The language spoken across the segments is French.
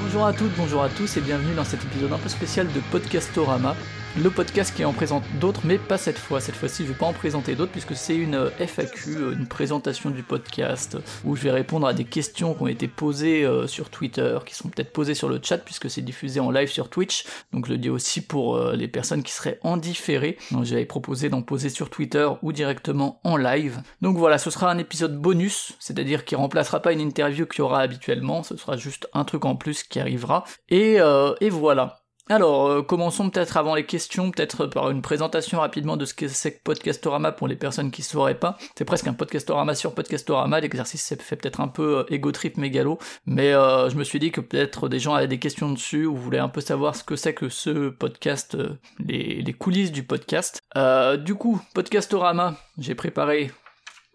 Bonjour à toutes, bonjour à tous et bienvenue dans cet épisode un peu spécial de Podcastorama, le podcast qui en présente d'autres, mais pas cette fois. Cette fois-ci, je vais pas en présenter d'autres puisque c'est une euh, FAQ, euh, une présentation du podcast, où je vais répondre à des questions qui ont été posées euh, sur Twitter, qui sont peut-être posées sur le chat puisque c'est diffusé en live sur Twitch. Donc je le dis aussi pour les personnes qui seraient en différé. J'avais proposé d'en poser sur Twitter ou directement en live. Donc voilà, ce sera un épisode bonus, c'est-à-dire qui remplacera pas une interview qu'il y aura habituellement, ce sera juste un truc en plus qui arrivera. Et voilà. Alors, euh, commençons peut-être avant les questions, peut-être par une présentation rapidement de ce que c'est que Podcastorama pour les personnes qui ne sauraient pas. C'est presque un Podcastorama sur Podcastorama, l'exercice s'est fait peut-être un peu euh, ego trip mégalo, mais euh, je me suis dit que peut-être des gens avaient des questions dessus ou voulaient un peu savoir ce que c'est que ce podcast, les, les, coulisses du podcast. du coup, Podcastorama, j'ai préparé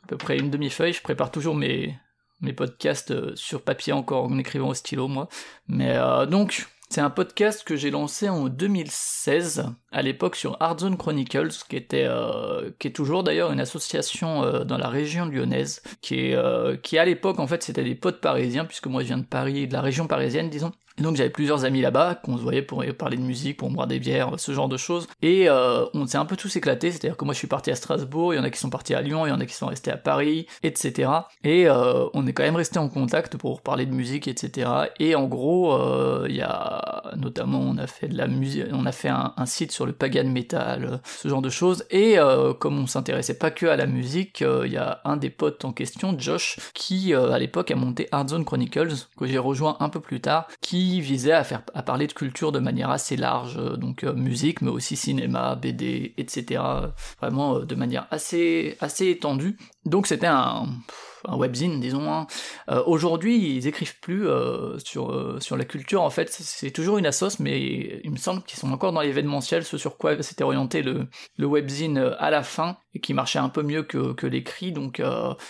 à peu près une demi-feuille, je prépare toujours mes, mes podcasts sur papier encore en écrivant au stylo moi. Mais donc, c'est un podcast que j'ai lancé en 2016, à l'époque sur Hardzone Chronicles, qui était, euh, qui est toujours d'ailleurs une association euh, dans la région lyonnaise, qui euh, qui à l'époque en fait c'était des potes parisiens, puisque moi je viens de Paris, de la région parisienne disons, donc j'avais plusieurs amis là-bas, qu'on se voyait pour parler de musique, pour boire des bières, ce genre de choses. Et euh, on s'est un peu tous éclatés, c'est-à-dire que moi je suis parti à Strasbourg, il y en a qui sont partis à Lyon, il y en a qui sont restés à Paris, etc. Et euh, on est quand même resté en contact pour parler de musique, etc. Et en gros, euh, il y a notamment on a fait de la musique, on a fait un, site sur le pagan metal, ce genre de choses. Et comme on s'intéressait pas que à la musique, il y a un des potes en question, Josh, qui à l'époque a monté Hardzone Chronicles, que j'ai rejoint un peu plus tard, qui visait à faire à parler de culture de manière assez large, euh, donc euh, musique, mais aussi cinéma, BD, etc. Vraiment euh, de manière assez assez étendue. Donc c'était un un webzine, disons. Hein. Aujourd'hui, ils écrivent plus sur, sur la culture, en fait, c'est toujours une assoce, mais il me semble qu'ils sont encore dans l'événementiel, ce sur quoi s'était orienté le, le webzine à la fin, et qui marchait un peu mieux que, que l'écrit, donc,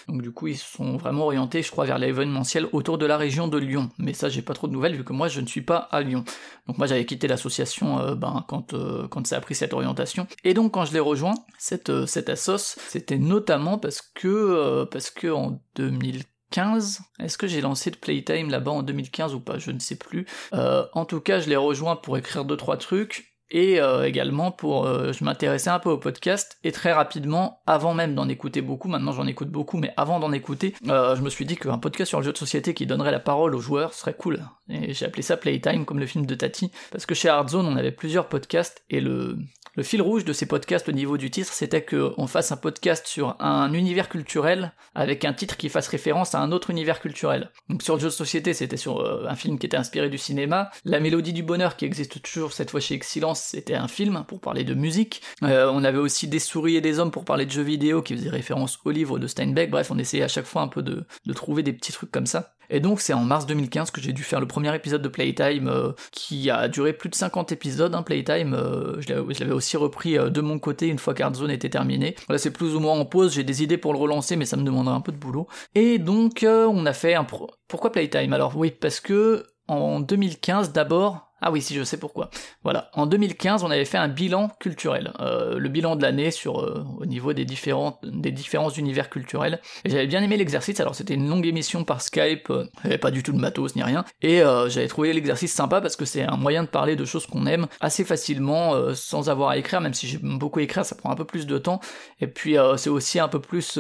donc du coup, ils sont vraiment orientés, je crois, vers l'événementiel autour de la région de Lyon. Mais ça, j'ai pas trop de nouvelles, vu que moi, je ne suis pas à Lyon. Donc moi, j'avais quitté l'association ben, quand, quand ça a pris cette orientation. Et donc, quand je l'ai rejoint, cette, assoce, c'était notamment parce que, parce que en 2015. Est-ce que j'ai lancé de Playtime là-bas en 2015 ou pas? Je ne sais plus. Euh, en tout cas, je l'ai rejoint pour écrire deux trois trucs et euh, également pour euh, je m'intéressais un peu au podcast et très rapidement avant même d'en écouter beaucoup maintenant j'en écoute beaucoup mais avant d'en écouter je me suis dit qu'un podcast sur le jeu de société qui donnerait la parole aux joueurs serait cool et j'ai appelé ça Playtime comme le film de Tati parce que chez Hardzone on avait plusieurs podcasts et le le fil rouge de ces podcasts au niveau du titre, c'était qu'on fasse un podcast sur un univers culturel avec un titre qui fasse référence à un autre univers culturel. Donc sur le jeu de société, c'était sur euh, un film qui était inspiré du cinéma. La mélodie du bonheur qui existe toujours cette fois chez Excellence, c'était un film pour parler de musique. Euh, on avait aussi des souris et des hommes pour parler de jeux vidéo qui faisaient référence au livre de Steinbeck. Bref, on essayait à chaque fois un peu de, de trouver des petits trucs comme ça. Et donc c'est en mars 2015 que j'ai dû faire le premier épisode de Playtime, euh, qui a duré plus de 50 épisodes. Hein, Playtime, euh, je l'avais aussi repris de mon côté une fois qu'Artzone était terminé. Là c'est plus ou moins en pause, j'ai des idées pour le relancer, mais ça me demanderait un peu de boulot. Et donc on a fait un... Pourquoi Playtime? Alors oui, parce que en 2015 d'abord, ah oui, si je sais pourquoi. Voilà, en 2015, on avait fait un bilan culturel, euh, le bilan de l'année sur euh, au niveau des différents des différents univers culturels. J'avais bien aimé l'exercice. Alors c'était une longue émission par Skype, euh, pas du tout de matos ni rien. Et j'avais trouvé l'exercice sympa parce que c'est un moyen de parler de choses qu'on aime assez facilement sans avoir à écrire. Même si j'aime beaucoup écrire, ça prend un peu plus de temps. Et puis c'est aussi un peu plus,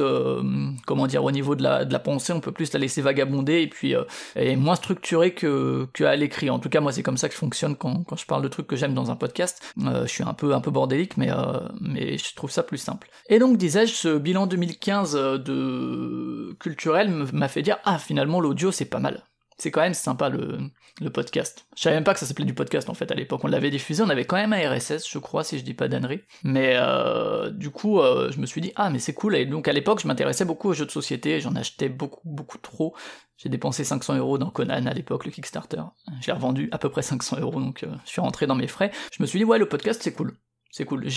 comment dire, au niveau de la pensée, on peut plus la laisser vagabonder et puis est moins structuré que que à l'écrit. En tout cas, moi c'est comme ça que je quand je parle de trucs que j'aime dans un podcast. Euh, je suis un peu un peu bordélique, mais euh, mais je trouve ça plus simple. Et donc disais-je, ce bilan 2015 euh, de culturel m'a fait dire ah finalement l'audio c'est pas mal. C'est quand même sympa le, le podcast. Je savais même pas que ça s'appelait du podcast en fait à l'époque. On l'avait diffusé, on avait quand même un RSS, je crois, si je dis pas d'annerie. Mais euh, du coup, euh, je me suis dit ah mais c'est cool. Et donc à l'époque, je m'intéressais beaucoup aux jeux de société. J'en achetais beaucoup beaucoup trop. J'ai dépensé 500 euros dans Conan à l'époque, le Kickstarter. J'ai revendu à peu près 500 euros, donc euh, je suis rentré dans mes frais. Je me suis dit ouais le podcast c'est cool. C'est cool.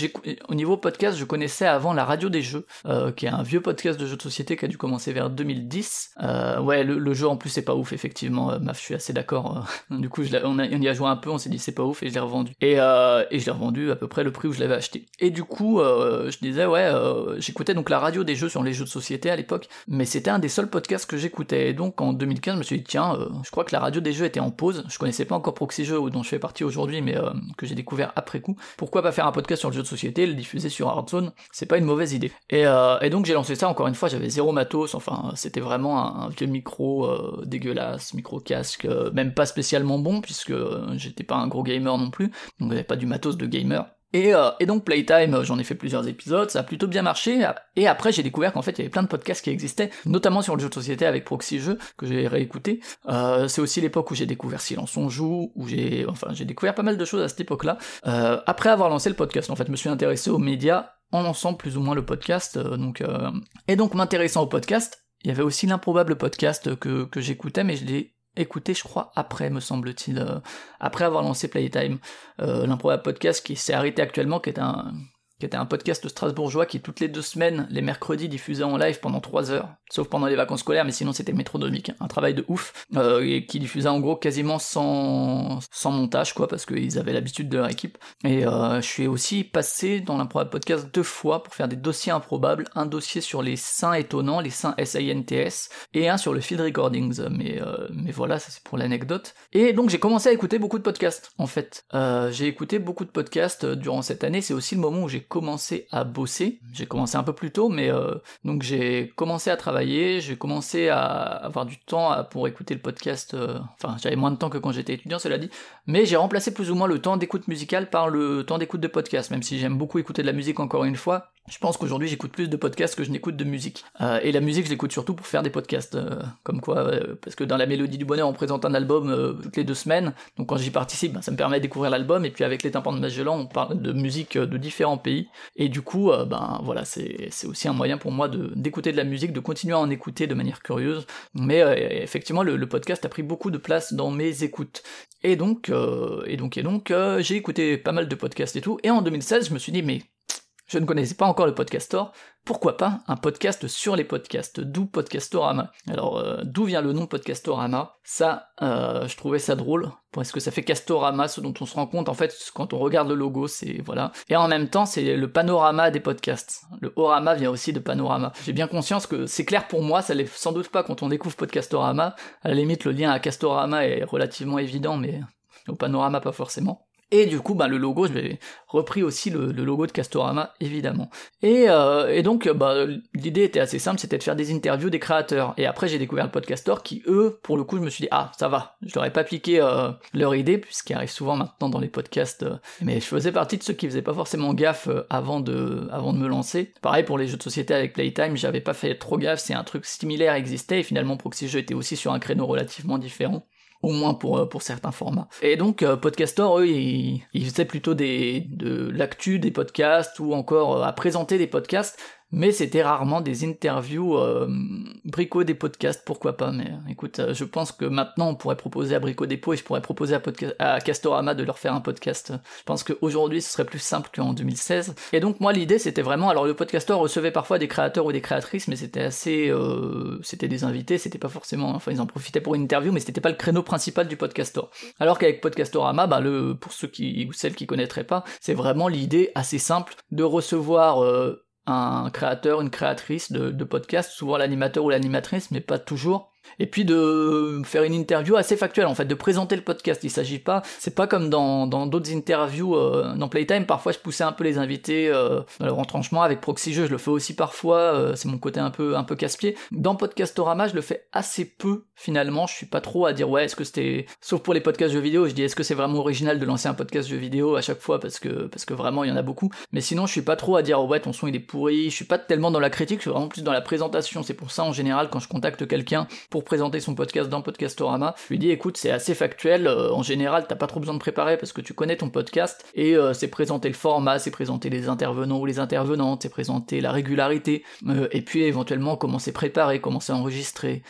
Au niveau podcast, je connaissais avant la radio des jeux, euh, qui est un vieux podcast de jeux de société qui a dû commencer vers 2010. Euh, ouais, le, jeu en plus c'est pas ouf, effectivement. Euh, je suis assez d'accord. du coup, on, y a joué un peu, on s'est dit c'est pas ouf et je l'ai revendu. Et, et je l'ai revendu à peu près le prix où je l'avais acheté. Et du coup, je disais ouais, j'écoutais donc la radio des jeux sur les jeux de société à l'époque, mais c'était un des seuls podcasts que j'écoutais. Et donc en 2015, je me suis dit tiens, je crois que la radio des jeux était en pause. Je connaissais pas encore Proxy Jeux dont je fais partie aujourd'hui, mais que j'ai découvert après coup. Pourquoi pas faire un podcast sur le jeu de société, le diffuser sur Hearthstone, c'est pas une mauvaise idée. Et, euh, et donc j'ai lancé ça, encore une fois, j'avais zéro matos, enfin c'était vraiment un, vieux micro euh, dégueulasse, micro casque, euh, même pas spécialement bon, puisque j'étais pas un gros gamer non plus, donc j'avais pas du matos de gamer. Et, et, donc Playtime, j'en ai fait plusieurs épisodes, ça a plutôt bien marché. Et après, j'ai découvert qu'en fait, il y avait plein de podcasts qui existaient, notamment sur le jeu de société avec Proxy Jeux, que j'ai réécouté. Euh, c'est aussi l'époque où j'ai découvert Silence on joue, où j'ai, enfin, j'ai découvert pas mal de choses à cette époque-là. Euh, après avoir lancé le podcast, en fait, je me suis intéressé aux médias en lançant plus ou moins le podcast. Euh, donc, euh, et donc m'intéressant au podcast, il y avait aussi l'improbable podcast que, que j'écoutais, mais je l'ai écouté, je crois, après, me semble-t-il, euh, après avoir lancé Playtime, euh, l'improbable podcast qui s'est arrêté actuellement, qui est un, qui était un podcast strasbourgeois qui toutes les deux semaines, les mercredis, diffusait en live pendant trois heures, sauf pendant les vacances scolaires, mais sinon c'était métronomique, un travail de ouf, euh, et qui diffusait en gros quasiment sans, sans montage, quoi, parce qu'ils avaient l'habitude de leur équipe. Et euh, je suis aussi passé dans l'improbable podcast deux fois pour faire des dossiers improbables, un dossier sur les saints étonnants, les saints SINTS, et un sur le field recordings, mais, euh, mais voilà, ça c'est pour l'anecdote. Et donc j'ai commencé à écouter beaucoup de podcasts, en fait. J'ai écouté beaucoup de podcasts durant cette année, c'est aussi le moment où j'ai commencé à bosser. J'ai commencé un peu plus tôt, mais euh, donc j'ai commencé à travailler, j'ai commencé à avoir du temps pour écouter le podcast. Euh, enfin, j'avais moins de temps que quand j'étais étudiant, cela dit, mais j'ai remplacé plus ou moins le temps d'écoute musicale par le temps d'écoute de podcast, même si j'aime beaucoup écouter de la musique encore une fois. Je pense qu'aujourd'hui j'écoute plus de podcasts que je n'écoute de musique. Euh, et la musique je l'écoute surtout pour faire des podcasts. Comme quoi, parce que dans la Mélodie du Bonheur on présente un album toutes les deux semaines. Donc quand j'y participe, ben, ça me permet de découvrir l'album. Et puis avec les tympans de Magellan on parle de musique de différents pays. Et du coup, ben voilà, c'est aussi un moyen pour moi d'écouter de, la musique, de continuer à en écouter de manière curieuse. Mais effectivement le, podcast a pri beaucoup de place dans mes écoutes. Et donc, et donc, et donc, j'ai écouté pas mal de podcasts et tout. Et en 2016 je me suis dit mais je ne connaissais pas encore le Podcastor. Pourquoi pas un podcast sur les podcasts D'où Podcastorama Alors, euh, d'où vient le nom Podcastorama? Ça, euh, je trouvais ça drôle, parce que ça fait Castorama, ce dont on se rend compte, en fait, quand on regarde le logo, c'est... voilà. Et en même temps, c'est le panorama des podcasts. Le orama vient aussi de panorama. J'ai bien conscience que c'est clair pour moi, ça l'est sans doute pas quand on découvre Podcastorama. À la limite, le lien à Castorama est relativement évident, mais au panorama, pas forcément. Et du coup, bah, le logo, je vais repris aussi le, logo de Castorama, évidemment. Et, euh, et donc, bah, l'idée était assez simple, c'était de faire des interviews des créateurs. Et après, j'ai découvert le podcastor qui, eux, pour le coup, je me suis dit, ah, ça va, je n'aurais pas piqué euh, leur idée, puisqu'il arrive souvent maintenant dans les podcasts. Euh, mais je faisais partie de ceux qui faisaient pas forcément gaffe avant, de, avant de me lancer. Pareil pour les jeux de société avec Playtime, j'avais pas fait trop gaffe, c'est un truc similaire existait, et finalement Proxy Jeux était aussi sur un créneau relativement différent au moins pour, euh, pour certains formats. Et donc, euh, Podcastor, eux, ils, ils faisaient plutôt des, de l'actu des podcasts ou encore euh, à présenter des podcasts mais c'était rarement des interviews euh, Brico des podcasts, pourquoi pas, mais écoute, euh, je pense que maintenant on pourrait proposer à Brico Dépôt et je pourrais proposer à, à Castorama de leur faire un podcast. Je pense qu'aujourd'hui ce serait plus simple qu'en 2016. Et donc moi l'idée c'était vraiment, alors le podcastor recevait parfois des créateurs ou des créatrices, mais c'était assez, euh, c'était des invités, c'était pas forcément, enfin ils en profitaient pour une interview, mais c'était pas le créneau principal du podcastor. Alors qu'avec Podcastorama, bah le, pour ceux qui ou celles qui connaîtraient pas, c'est vraiment l'idée assez simple de recevoir euh, un créateur, une créatrice de, podcast, souvent l'animateur ou l'animatrice, mais pas toujours, et puis de faire une interview assez factuelle en fait, de présenter le podcast. Il s'agit pas, c'est pas comme dans d'autres interviews euh, dans Playtime. Parfois, je poussais un peu les invités euh, dans leur retranchement avec Proxy Jeux. Je le fais aussi parfois. Euh, c'est mon côté un peu un peu casse-pied. Dans Podcastorama, je le fais assez peu finalement. Je suis pas trop à dire ouais, est-ce que c'était, sauf pour les podcasts jeux vidéo, je dis est-ce que c'est vraiment original de lancer un podcast jeux vidéo à chaque fois parce que parce que vraiment il y en a beaucoup. Mais sinon, je suis pas trop à dire ouais, ton son il est pourri. Je suis pas tellement dans la critique. Je suis vraiment plus dans la présentation. C'est pour ça en général quand je contacte quelqu'un pour présenter son podcast dans Podcastorama. Je lui dis écoute, c'est assez factuel, en général, t'as pas trop besoin de préparer parce que tu connais ton podcast et c'est présenter le format, c'est présenter les intervenants ou les intervenantes, c'est présenter la régularité et puis éventuellement comment c'est préparé, comment c'est enregistré,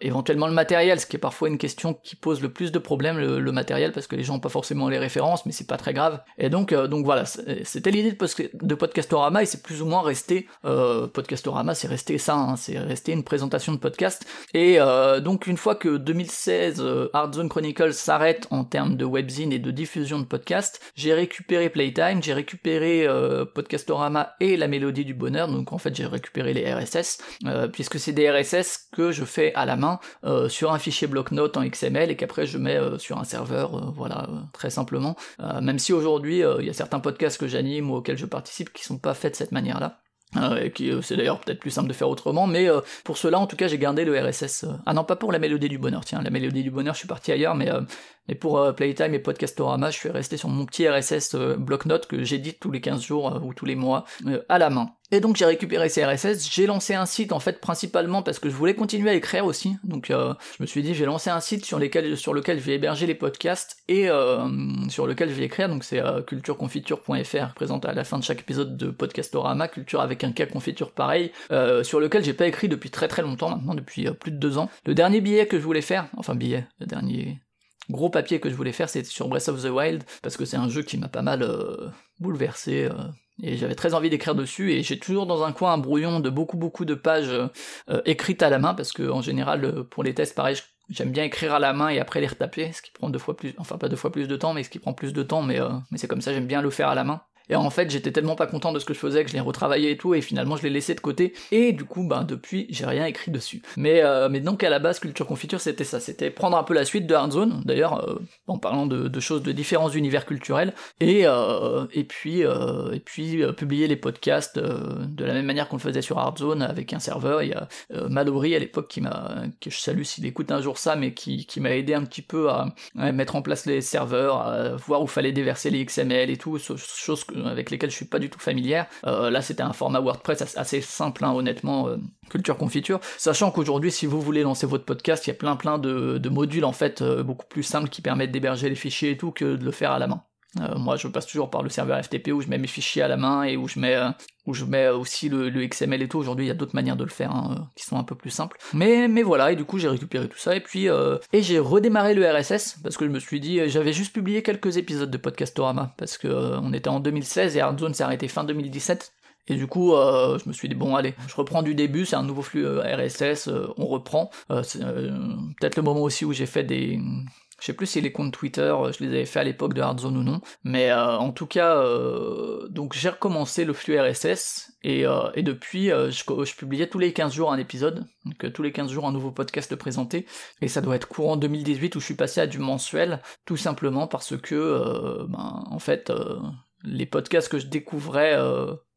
éventuellement le matériel, ce qui est parfois une question qui pose le plus de problèmes, le, matériel, parce que les gens n'ont pas forcément les références, mais c'est pas très grave. Et donc, donc voilà, c'était l'idée de, Podcastorama et c'est plus ou moins resté euh, Podcastorama, c'est resté ça, hein, c'est resté une présentation de podcast. Et euh, donc une fois que 2016 euh, Hard Zone Chronicles s'arrête en termes de webzine et de diffusion de podcast, j'ai récupéré Playtime, j'ai récupéré euh, Podcastorama et la mélodie du bonheur. Donc en fait j'ai récupéré les RSS euh, puisque c'est des RSS que je fais à la main sur un fichier bloc-notes en XML et qu'après je mets sur un serveur, voilà très simplement. même si aujourd'hui il y a certains podcasts que j'anime ou auxquels je participe qui sont pas faits de cette manière-là. Euh, qui euh, c'est d'ailleurs peut-être plus simple de faire autrement, mais euh, pour cela en tout cas j'ai gardé le RSS. ah non pas pour la mélodie du bonheur, tiens la mélodie du bonheur je suis parti ailleurs, mais mais pour Playtime et Podcastorama je suis resté sur mon petit RSS bloc-notes que j'édite tous les 15 jours ou tous les mois à la main. Et donc j'ai récupéré ces RSS, j'ai lancé un site en fait principalement parce que je voulais continuer à écrire aussi. Donc euh, je me suis dit j'ai lancé un site sur, lesquels, sur lequel je vais héberger les podcasts et euh, sur lequel je vais écrire. Donc c'est euh, cultureconfiture.fr présente à la fin de chaque épisode de Podcastorama, culture avec un cas confiture pareil, euh, sur lequel j'ai pas écrit depuis très très longtemps maintenant, depuis plus de deux ans. Le dernier billet que je voulais faire, enfin billet, le dernier gros papier que je voulais faire c'était sur Breath of the Wild parce que c'est un jeu qui m'a pas mal bouleversé et j'avais très envie d'écrire dessus, et j'ai toujours dans un coin un brouillon de beaucoup beaucoup de pages euh, écrites à la main, parce que en général, euh, pour les tests, pareil, j'aime bien écrire à la main et après les retaper, ce qui prend deux fois plus, enfin pas deux fois plus de temps, mais ce qui prend plus de temps, mais, euh, mais c'est comme ça, j'aime bien le faire à la main. Et en fait, j'étais tellement pas content de ce que je faisais que je l'ai retravaillé et tout, et finalement je l'ai laissé de côté. Et du coup, ben depuis, j'ai rien écrit dessus. Mais euh, mais donc à la base, Culture Confiture, c'était ça, c'était prendre un peu la suite de Hardzone, d'ailleurs, euh, en parlant de, choses de différents univers culturels, et euh, et puis et puis publier les podcasts de la même manière qu'on le faisait sur Hardzone avec un serveur. Il y a Mallory à l'époque qui m'a, que je salue s'il écoute un jour ça, mais qui qui m'a aidé un petit peu à, mettre en place les serveurs, à voir où fallait déverser les XML et tout, chose que avec lesquels je suis pas du tout familière. Euh, là, c'était un format WordPress assez simple, hein, honnêtement, euh, culture confiture. Sachant qu'aujourd'hui, si vous voulez lancer votre podcast, il y a plein plein de, modules en fait euh, beaucoup plus simples qui permettent d'héberger les fichiers et tout que de le faire à la main. Euh, moi, je passe toujours par le serveur FTP où je mets mes fichiers à la main et où je mets, euh, où je mets aussi le, XML et tout. Aujourd'hui, il y a d'autres manières de le faire hein, euh, qui sont un peu plus simples. Mais, mais voilà, et du coup, j'ai récupéré tout ça et puis et j'ai redémarré le RSS parce que je me suis dit, j'avais juste publié quelques épisodes de Podcastorama parce que on était en 2016 et Hardzone s'est arrêté fin 2017. Et du coup, je me suis dit, bon, allez, je reprends du début, c'est un nouveau flux RSS, on reprend. c'est peut-être le moment aussi où j'ai fait des, je sais plus si les comptes Twitter, euh, je les avais fait à l'époque de Hardzone ou non, mais euh, en tout cas, euh, donc j'ai recommencé le flux RSS et, et depuis, je, je, publiais tous les 15 jours un épisode, donc tous les 15 jours un nouveau podcast présenté, et ça doit être courant 2018 où je suis passé à du mensuel, tout simplement parce que, ben, en fait, les podcasts que je découvrais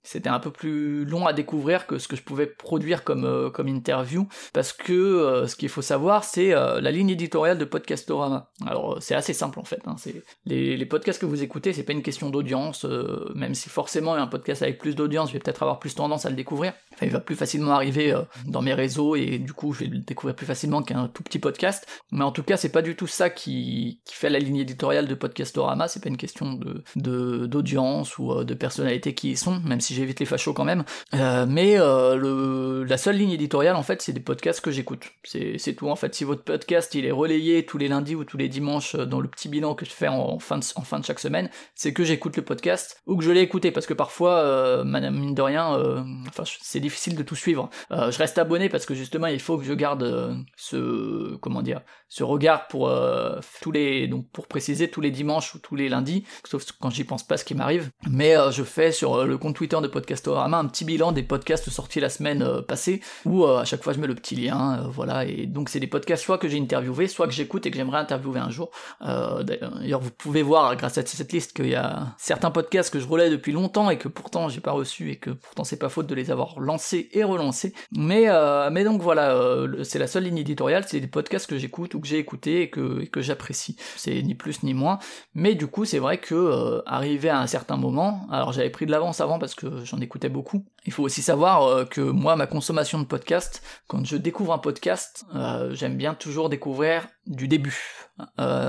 c'était un peu plus long à découvrir que ce que je pouvais produire comme, euh, comme interview, parce que euh, ce qu'il faut savoir, c'est euh, la ligne éditoriale de Podcastorama. Alors c'est assez simple en fait, hein, c'est les, les, podcasts que vous écoutez, c'est pas une question d'audience, même si forcément un podcast avec plus d'audience, je vais peut-être avoir plus tendance à le découvrir, enfin, il va plus facilement arriver dans mes réseaux, et du coup je vais le découvrir plus facilement qu'un tout petit podcast, mais en tout cas c'est pas du tout ça qui, qui fait la ligne éditoriale de Podcastorama, c'est pas une question de d'audience ou de personnalité qui y sont, même si j'évite les fachos quand même. Euh, mais euh, la seule ligne éditoriale, en fait, c'est des podcasts que j'écoute. C'est tout, en fait. Si votre podcast, il est relayé tous les lundis ou tous les dimanches dans le petit bilan que je fais en, fin, de, chaque semaine, c'est que j'écoute le podcast ou que je l'ai écouté, parce que parfois, euh, mine de rien, euh, enfin, c'est difficile de tout suivre. je reste abonné parce que justement, il faut que je garde ce, comment dire, ce regard pour tous les, donc pour préciser tous les dimanches ou tous les lundis, sauf quand j'y pense pas ce qui m'arrive. Mais je fais sur le compte Twitter de Podcastorama un petit bilan des podcasts sortis la semaine euh, passée, où euh, à chaque fois je mets le petit lien, euh, voilà, et donc c'est des podcasts soit que j'ai interviewé, soit que j'écoute et que j'aimerais interviewer un jour. D'ailleurs, vous pouvez voir grâce à cette liste qu'il y a certains podcasts que je relais depuis longtemps et que pourtant j'ai pas reçu et que pourtant c'est pas faute de les avoir lancés et relancés. Mais mais donc voilà, c'est la seule ligne éditoriale, c'est des podcasts que j'écoute ou que j'ai écouté et que, que j'apprécie. C'est ni plus ni moins. Mais du coup, c'est vrai que arrivé à un certain moment, alors j'avais pris de l'avance avant parce que j'en écoutais beaucoup. Il faut aussi savoir que moi, ma consommation de podcast, quand je découvre un podcast, j'aime bien toujours découvrir du début.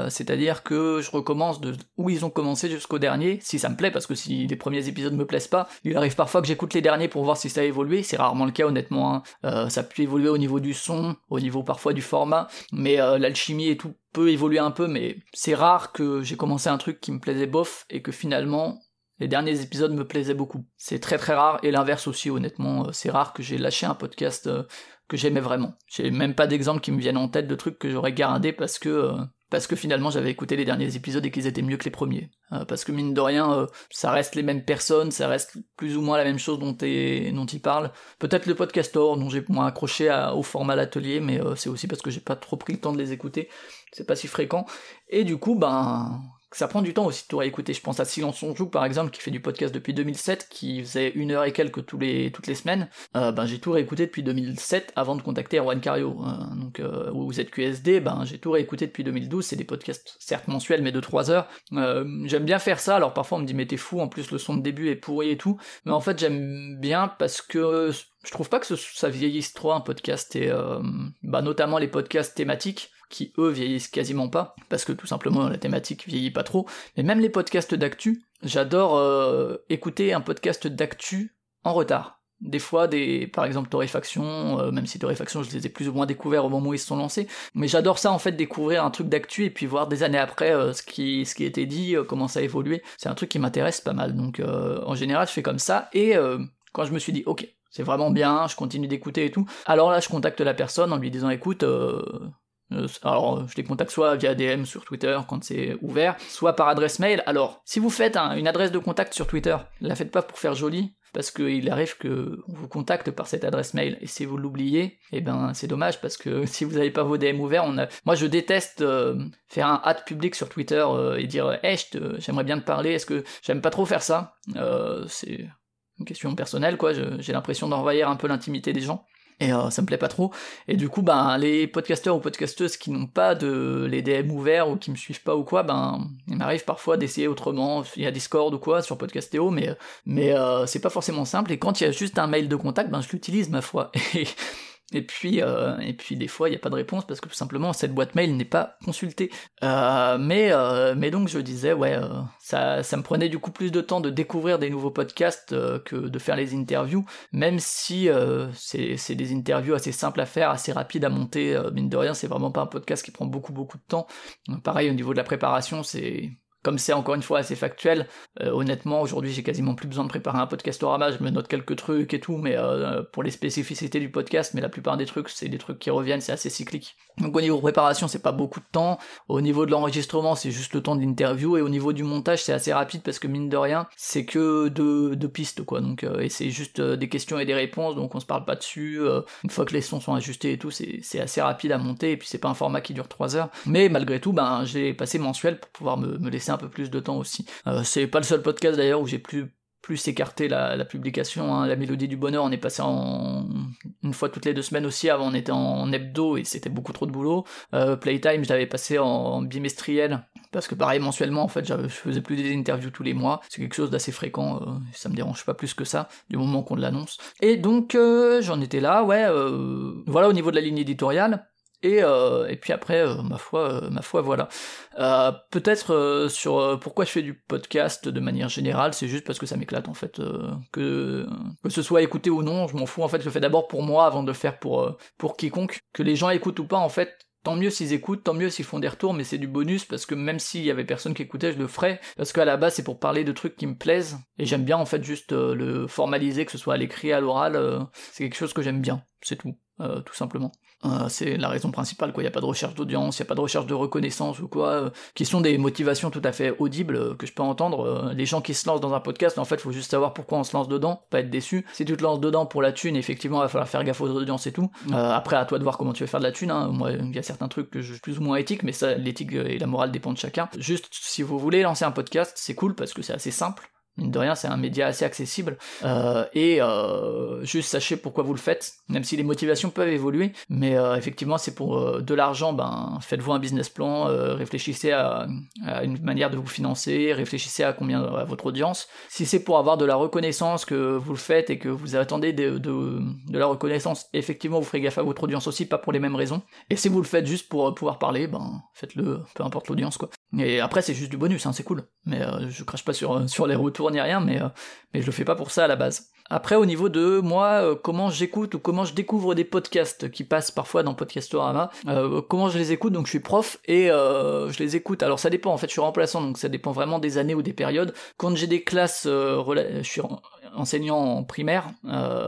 C'est-à-dire que je recommence de où ils ont commencé jusqu'au dernier, si ça me plaît, parce que si les premiers épisodes me plaisent pas, il arrive parfois que j'écoute les derniers pour voir si ça a évolué, c'est rarement le cas honnêtement. Hein. ça peut évoluer au niveau du son, au niveau parfois du format, mais l'alchimie et tout peut évoluer un peu, mais c'est rare que j'ai commencé un truc qui me plaisait bof et que finalement les derniers épisodes me plaisaient beaucoup. C'est très très rare, et l'inverse aussi honnêtement, euh, c'est rare que j'ai lâché un podcast euh, que j'aimais vraiment. J'ai même pas d'exemple qui me viennent en tête de trucs que j'aurais gardé parce que euh, parce que finalement j'avais écouté les derniers épisodes et qu'ils étaient mieux que les premiers. parce que mine de rien, ça reste les mêmes personnes, ça reste plus ou moins la même chose dont, ils parlent. Peut-être le podcastor dont j'ai moins accroché au format l'atelier, mais c'est aussi parce que j'ai pas trop pris le temps de les écouter c'est pas si fréquent. Et du coup, ben, ça prend du temps aussi de tout réécouter. Je pense à Silence on joue par exemple, qui fait du podcast depuis 2007, qui faisait une heure et quelques toutes les semaines. Euh, ben j'ai tout réécouté depuis 2007 avant de contacter Erwan Cario. Euh, donc euh, ou ZQSD, ben j'ai tout réécouté depuis 2012. C'est des podcasts certes mensuels mais de 3 heures. j'aime bien faire ça. Alors parfois on me dit mais t'es fou, en plus le son de début est pourri et tout. Mais en fait j'aime bien parce que je trouve pas que ça vieillisse trop un podcast et bah, notamment les podcasts thématiques qui eux vieillissent quasiment pas, parce que tout simplement la thématique vieillit pas trop, mais même les podcasts d'actu, j'adore euh, écouter un podcast d'actu en retard. Des fois, des, par exemple, Torréfaction, euh, même si Torréfaction, je les ai plus ou moins découverts au moment où ils se sont lancés, mais j'adore ça en fait, découvrir un truc d'actu et puis voir des années après euh, ce, qui, ce qui été dit, comment ça a évolué. C'est un truc qui m'intéresse pas mal, donc en général, je fais comme ça, et quand je me suis dit, ok, c'est vraiment bien, je continue d'écouter et tout, alors là, je contacte la personne en lui disant, écoute, alors, je les contacte soit via DM sur Twitter quand c'est ouvert, soit par adresse mail. Alors, si vous faites une adresse de contact sur Twitter, la faites pas pour faire joli, parce qu'il arrive que vous contacte par cette adresse mail. Et si vous l'oubliez, eh ben c'est dommage parce que si vous n'avez pas vos DM ouverts, on a... moi je déteste euh, faire un hâte public sur Twitter euh, et dire hey, j'aimerais bien te parler, est-ce que j'aime pas trop faire ça, c'est une question personnelle quoi, j'ai l'impression d'envahir un peu l'intimité des gens et euh, ça me plaît pas trop. Et du coup, ben les podcasteurs ou podcasteuses qui n'ont pas de les DM ouverts ou qui me suivent pas ou quoi, ben il m'arrive parfois d'essayer autrement. Il y a Discord ou quoi sur Podcastéo, mais mais euh, c'est pas forcément simple. Et quand il y a juste un mail de contact, ben je l'utilise ma foi. Et, et puis, euh, et puis des fois, il n'y a pas de réponse parce que tout simplement cette boîte mail n'est pas consultée. Euh, mais, euh, mais donc je disais, ouais, euh, ça, ça me prenait du coup plus de temps de découvrir des nouveaux podcasts euh, que de faire les interviews, même si c'est des interviews assez simples à faire, assez rapides à monter. mine de rien, c'est vraiment pas un podcast qui prend beaucoup beaucoup de temps. pareil au niveau de la préparation, c'est comme c'est encore une fois assez factuel, euh, honnêtement, aujourd'hui j'ai quasiment plus besoin de préparer un podcastorama, je me note quelques trucs et tout, mais euh, pour les spécificités du podcast, mais la plupart des trucs, c'est des trucs qui reviennent, c'est assez cyclique. Donc au niveau préparation, c'est pas beaucoup de temps, au niveau de l'enregistrement, c'est juste le temps de l'interview, et au niveau du montage, c'est assez rapide parce que mine de rien, c'est que deux, deux pistes, quoi, donc, euh, et c'est juste des questions et des réponses, donc on se parle pas dessus, une fois que les sons sont ajustés et tout, c'est assez rapide à monter, et puis c'est pas un format qui dure 3 heures, mais malgré tout, ben j'ai passé mensuel pour pouvoir me, me laisser un peu plus de temps aussi. Euh, c'est pas le seul podcast d'ailleurs où j'ai plus plus écarté la, publication. Hein. La Mélodie du Bonheur, on est passé en une fois toutes les deux semaines aussi. Avant, on était en hebdo et c'était beaucoup trop de boulot. Euh, Playtime, je l'avais passé en, bimestriel parce que pareil, mensuellement, en fait, je faisais plus des interviews tous les mois. C'est quelque chose d'assez fréquent. Euh, ça me dérange pas plus que ça du moment qu'on l'annonce. Et donc, j'en étais là, ouais. voilà au niveau de la ligne éditoriale. Et, euh, et puis après, euh, ma foi, euh, ma foi, voilà. Peut-être sur pourquoi je fais du podcast de manière générale, c'est juste parce que ça m'éclate en fait. que que ce soit écouté ou non, je m'en fous. En fait, je le fais d'abord pour moi avant de le faire pour pour quiconque. Que les gens écoutent ou pas, en fait, tant mieux s'ils écoutent, tant mieux s'ils font des retours, mais c'est du bonus parce que même s'il y avait personne qui écoutait, je le ferais parce qu'à la base c'est pour parler de trucs qui me plaisent et j'aime bien en fait juste le formaliser, que ce soit à l'écrit, à l'oral, c'est quelque chose que j'aime bien, c'est tout, tout simplement. Euh, c'est la raison principale, quoi. Il n'y a pas de recherche d'audience, il n'y a pas de recherche de reconnaissance ou quoi, euh, qui sont des motivations tout à fait audibles euh, que je peux entendre. les gens qui se lancent dans un podcast, en fait, faut juste savoir pourquoi on se lance dedans, pas être déçu. Si tu te lances dedans pour la thune, effectivement, il va falloir faire gaffe aux audiences et tout. après, à toi de voir comment tu veux faire de la thune. Hein. Moi, il y a certains trucs que je plus ou moins éthique, mais ça, l'éthique et la morale dépendent de chacun. Juste, si vous voulez lancer un podcast, c'est cool parce que c'est assez simple. Mine de rien, c'est un média assez accessible. Euh, et euh, juste sachez pourquoi vous le faites, même si les motivations peuvent évoluer. Mais euh, effectivement, c'est pour de l'argent, ben faites-vous un business plan, réfléchissez à, une manière de vous financer, réfléchissez à combien à votre audience. Si c'est pour avoir de la reconnaissance que vous le faites et que vous attendez de, de, de la reconnaissance, effectivement, vous ferez gaffe à votre audience aussi, pas pour les mêmes raisons. Et si vous le faites juste pour pouvoir parler, ben faites-le, peu importe l'audience quoi. Et après, c'est juste du bonus, hein, c'est cool. Mais je crache pas sur, sur les retours ni rien, mais, euh, mais je le fais pas pour ça à la base. Après, au niveau de moi, euh, comment j'écoute ou comment je découvre des podcasts qui passent parfois dans Podcastorama, euh, comment je les écoute, donc je suis prof et je les écoute. Alors ça dépend, en fait, je suis remplaçant, donc ça dépend vraiment des années ou des périodes. Quand j'ai des classes, je suis enseignant en primaire,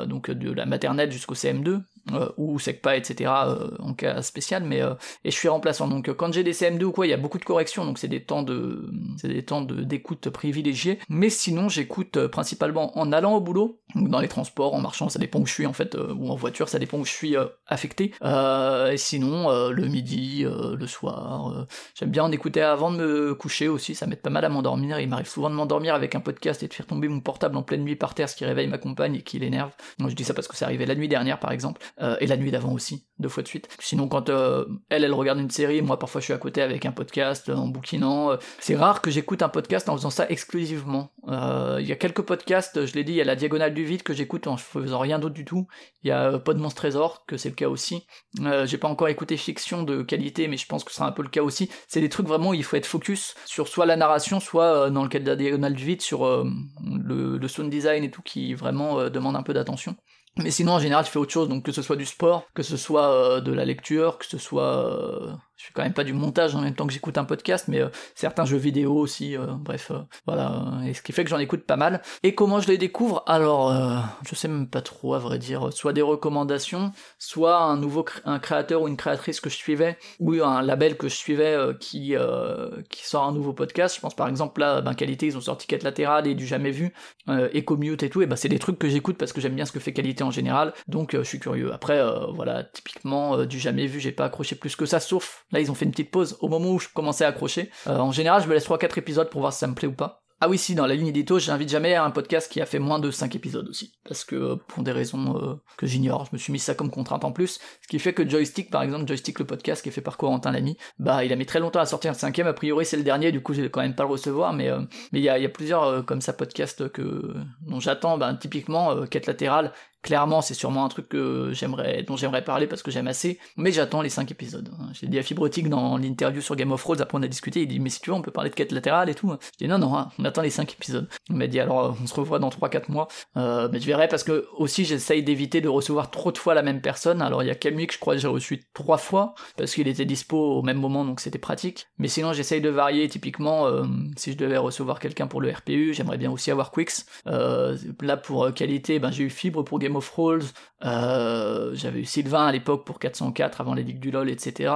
donc de la maternelle jusqu'au CM2, euh, ou SECPA, etc. Euh, en cas spécial, mais euh, et je suis remplaçant. Donc quand j'ai des CM2 ou quoi, il y a beaucoup de corrections, donc c'est des temps de c'est des temps d'écoute privilégiés. Mais sinon, j'écoute principalement en allant au boulot, donc dans les transports, en marchant, ça dépend où je suis en fait, ou en voiture, ça dépend où je suis affecté. et sinon, le midi, le soir, j'aime bien en écouter avant de me coucher aussi, ça m'aide pas mal à m'endormir. Il m'arrive souvent de m'endormir avec un podcast et de faire tomber mon portable en pleine nuit par terre, ce qui réveille ma compagne et qui l'énerve. Donc je dis ça parce que c'est arrivé la nuit dernière par exemple. Euh, et la nuit d'avant aussi, deux fois de suite. Sinon, quand euh, elle, elle regarde une série, moi parfois je suis à côté avec un podcast, en bouquinant. Euh, c'est rare que j'écoute un podcast en faisant ça exclusivement. Il y a quelques podcasts, je l'ai dit, il y a La Diagonale du Vide que j'écoute en faisant rien d'autre du tout. Il y a Pod Monstre Trésor, que c'est le cas aussi. J'ai pas encore écouté fiction de qualité, mais je pense que c'est un peu le cas aussi. C'est des trucs vraiment où il faut être focus sur soit la narration, soit dans le cas de La Diagonale du Vide, sur le, le sound design et tout, qui vraiment demande un peu d'attention. Mais sinon, en général, je fais autre chose, donc que ce soit du sport, que ce soit euh, de la lecture, que ce soit euh, je fais quand même pas du montage en même temps que j'écoute un podcast, mais euh, certains jeux vidéo aussi, euh, bref, euh, voilà, et ce qui fait que j'en écoute pas mal. Et comment je les découvre? Alors, je sais même pas trop à vrai dire, soit des recommandations, soit un nouveau un créateur ou une créatrice que je suivais, ou un label que je suivais qui qui sort un nouveau podcast. Je pense par exemple là, ben Qualité, ils ont sorti Quête latérale et du jamais vu, et Commute et tout, et ben c'est des trucs que j'écoute parce que j'aime bien ce que fait Qualité en général, donc je suis curieux. Après, voilà, typiquement du jamais vu, j'ai pas accroché plus que ça, sauf Là, ils ont fait une petite pause au moment où je commençais à accrocher. Euh, en général, je me laisse 3-4 épisodes pour voir si ça me plaît ou pas. Ah oui, si, dans la ligne édito, j'invite jamais à un podcast qui a fait moins de 5 épisodes aussi. Parce que, euh, pour des raisons euh, que j'ignore, je me suis mis ça comme contrainte en plus. Ce qui fait que Joystick, par exemple, Joystick le podcast qui est fait par Corentin Lamy, bah, il a mis très longtemps à sortir le cinquième. A priori, c'est le dernier, du coup, je vais quand même pas le recevoir. Mais il y a, plusieurs comme ça podcasts que dont j'attends. Ben, typiquement, Quête latérale, Clairement, c'est sûrement un truc que j'aimerais, dont j'aimerais parler parce que j'aime assez, mais j'attends les 5 épisodes. J'ai dit à Fibrotique dans l'interview sur Game of Thrones, après on a discuté, il dit, mais si tu veux, on peut parler de quête latérale et tout. Je dis, non, non, hein, on attend les 5 épisodes. Il m'a dit, alors, on se revoit dans 3-4 mois. Euh, mais je verrai parce que, aussi, j'essaye d'éviter de recevoir trop de fois la même personne. Alors, il y a Camille que je crois que j'ai reçu 3 fois, parce qu'il était dispo au même moment, donc c'était pratique. Mais sinon, j'essaye de varier, typiquement, euh, si je devais recevoir quelqu'un pour le RPU, j'aimerais bien aussi avoir Quicks. Euh, là, pour qualité, ben, j'ai eu Fibre pour Game of Thrones, euh, j'avais eu Sylvain à l'époque pour 404 avant l'édicte du LOL, etc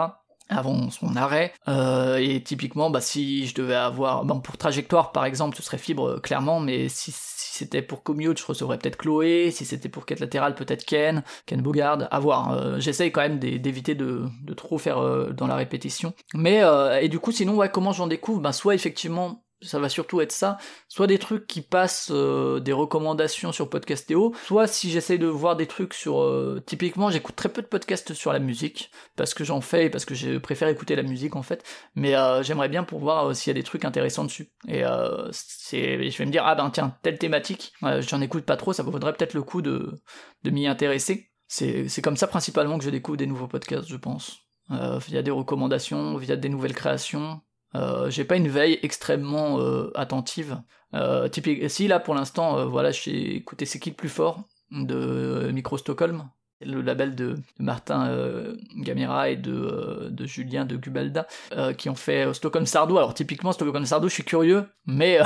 avant son arrêt. Euh, et typiquement, bah, si je devais avoir, bon, pour trajectoire par exemple, ce serait fibre euh, clairement, mais si, c'était pour commute, je recevrais peut-être Chloé. Si c'était pour quête latérale, peut-être Ken, Ken Bogard. À voir. J'essaye quand même d'éviter de, de, trop faire dans la répétition. Mais et du coup, sinon, ouais, comment j'en découvre? Ben soit effectivement ça va surtout être ça, soit des trucs qui passent euh, des recommandations sur Podcastéo, soit si j'essaye de voir des trucs sur... Euh, typiquement, j'écoute très peu de podcasts sur la musique, parce que j'en fais et parce que je préfère écouter la musique en fait, mais euh, j'aimerais bien pour voir s'il y a des trucs intéressants dessus. Et je vais me dire, ah ben tiens, telle thématique, j'en écoute pas trop, ça vaudrait peut-être le coup de, de m'y intéresser. C'est, c'est comme ça principalement que je découvre des nouveaux podcasts, je pense. via des recommandations, via des nouvelles créations, euh, j'ai pas une veille extrêmement euh, attentive. Euh, typique, si là pour l'instant, voilà, j'ai écouté C'est qui le plus fort de Micro Stockholm, le label de, Martin Gamera et de, de, Julien de Gubalda, qui ont fait Stockholm Sardou. Alors typiquement Stockholm Sardou, je suis curieux, mais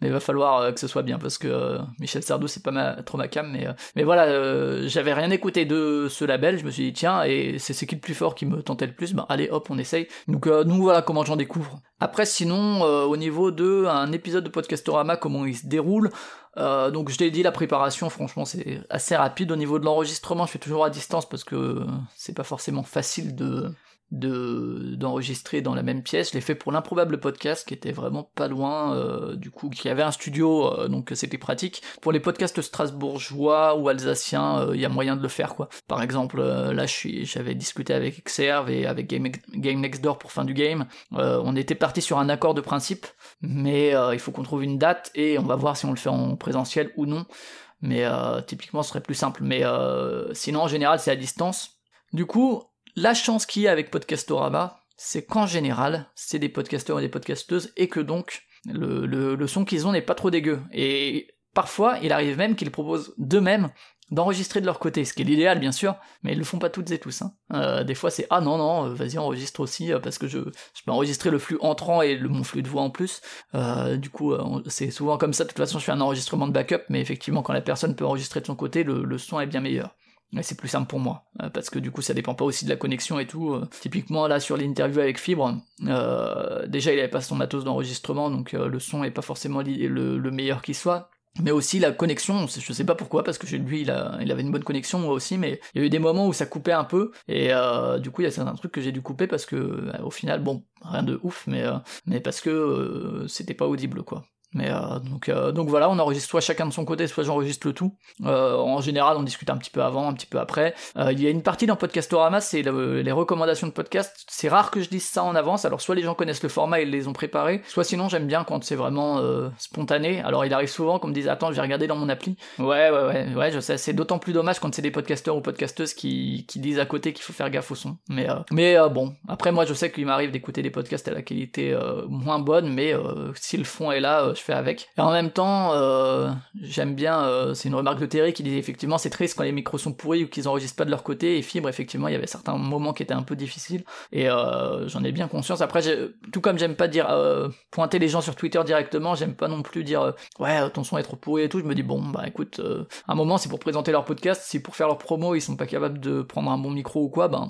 mais il va falloir euh, que ce soit bien parce que euh, Michel Sardou c'est pas trop ma cam mais euh, voilà j'avais rien écouté de ce label je me suis dit tiens et c'est ce qui le plus fort qui me tentait le plus ben allez hop on essaye. Donc nous voilà comment j'en découvre. Après sinon au niveau de un épisode de Podcastorama comment il se déroule donc je t'ai dit la préparation franchement c'est assez rapide. Au niveau de l'enregistrement je fais toujours à distance parce que c'est pas forcément facile de de d'enregistrer dans la même pièce. Je l'ai fait pour l'improbable podcast qui était vraiment pas loin, euh, du coup, qui avait un studio, euh, donc c'était pratique. Pour les podcasts strasbourgeois ou alsaciens, il y a moyen de le faire, quoi. Par exemple, là, j'avais discuté avec Xerve et avec Game, Game Next Door pour fin du game. on était parti sur un accord de principe, mais il faut qu'on trouve une date et on va voir si on le fait en présentiel ou non. Mais typiquement, ce serait plus simple. Mais sinon, en général, c'est à distance. Du coup, la chance qu'il y a avec Podcastorama, c'est qu'en général, c'est des podcasteurs et des podcasteuses, et que donc, le, son qu'ils ont n'est pas trop dégueu. Et parfois, il arrive même qu'ils proposent d'eux-mêmes d'enregistrer de leur côté, ce qui est l'idéal bien sûr, mais ils le font pas toutes et tous. Hein. Euh, des fois c'est ah non non, euh, vas-y enregistre aussi euh, parce que je, peux enregistrer le flux entrant et mon flux de voix en plus. du coup c'est souvent comme ça. De toute façon je fais un enregistrement de backup, mais effectivement quand la personne peut enregistrer de son côté, le son est bien meilleur. C'est plus simple pour moi, euh, parce que du coup ça dépend pas aussi de la connexion et tout. Euh. Typiquement là sur l'interview avec Fibre, euh, déjà il avait pas son matos d'enregistrement, donc le son est pas forcément le, meilleur qui soit. Mais aussi la connexion, je sais pas pourquoi, parce que lui il, avait une bonne connexion, moi aussi, mais il y a eu des moments où ça coupait un peu, et du coup il y a certains trucs que j'ai dû couper parce que au final, bon, rien de ouf, mais, mais parce que c'était pas audible quoi. Euh, donc, euh, donc voilà, on enregistre soit chacun de son côté, soit j'enregistre le tout. Euh, en général, on discute un petit peu avant, un petit peu après. il y a une partie dans Podcastorama, c'est les recommandations de podcast. C'est rare que je dise ça en avance. Alors soit les gens connaissent le format et les ont préparés, soit sinon j'aime bien quand c'est vraiment spontané. Alors il arrive souvent qu'on me dise attends, je vais regarder dans mon appli. Ouais, ouais, ouais, ouais, je sais. C'est d'autant plus dommage quand c'est des podcasteurs ou podcasteuses qui, qui disent à côté qu'il faut faire gaffe au son. Mais, mais bon, après moi je sais qu'il m'arrive d'écouter des podcasts à la qualité moins bonne, mais si le fond est là, je avec. Et en même temps, euh, j'aime bien, euh, c'est une remarque de Terry qui disait effectivement c'est triste quand les micros sont pourris ou qu'ils enregistrent pas de leur côté, et Fibre effectivement il y avait certains moments qui étaient un peu difficiles, et euh, j'en ai bien conscience. Après, tout comme j'aime pas dire pointer les gens sur Twitter directement, j'aime pas non plus dire ouais ton son est trop pourri et tout, je me dis bon bah écoute, un moment c'est pour présenter leur podcast, si pour faire leur promo ils sont pas capables de prendre un bon micro ou quoi, ben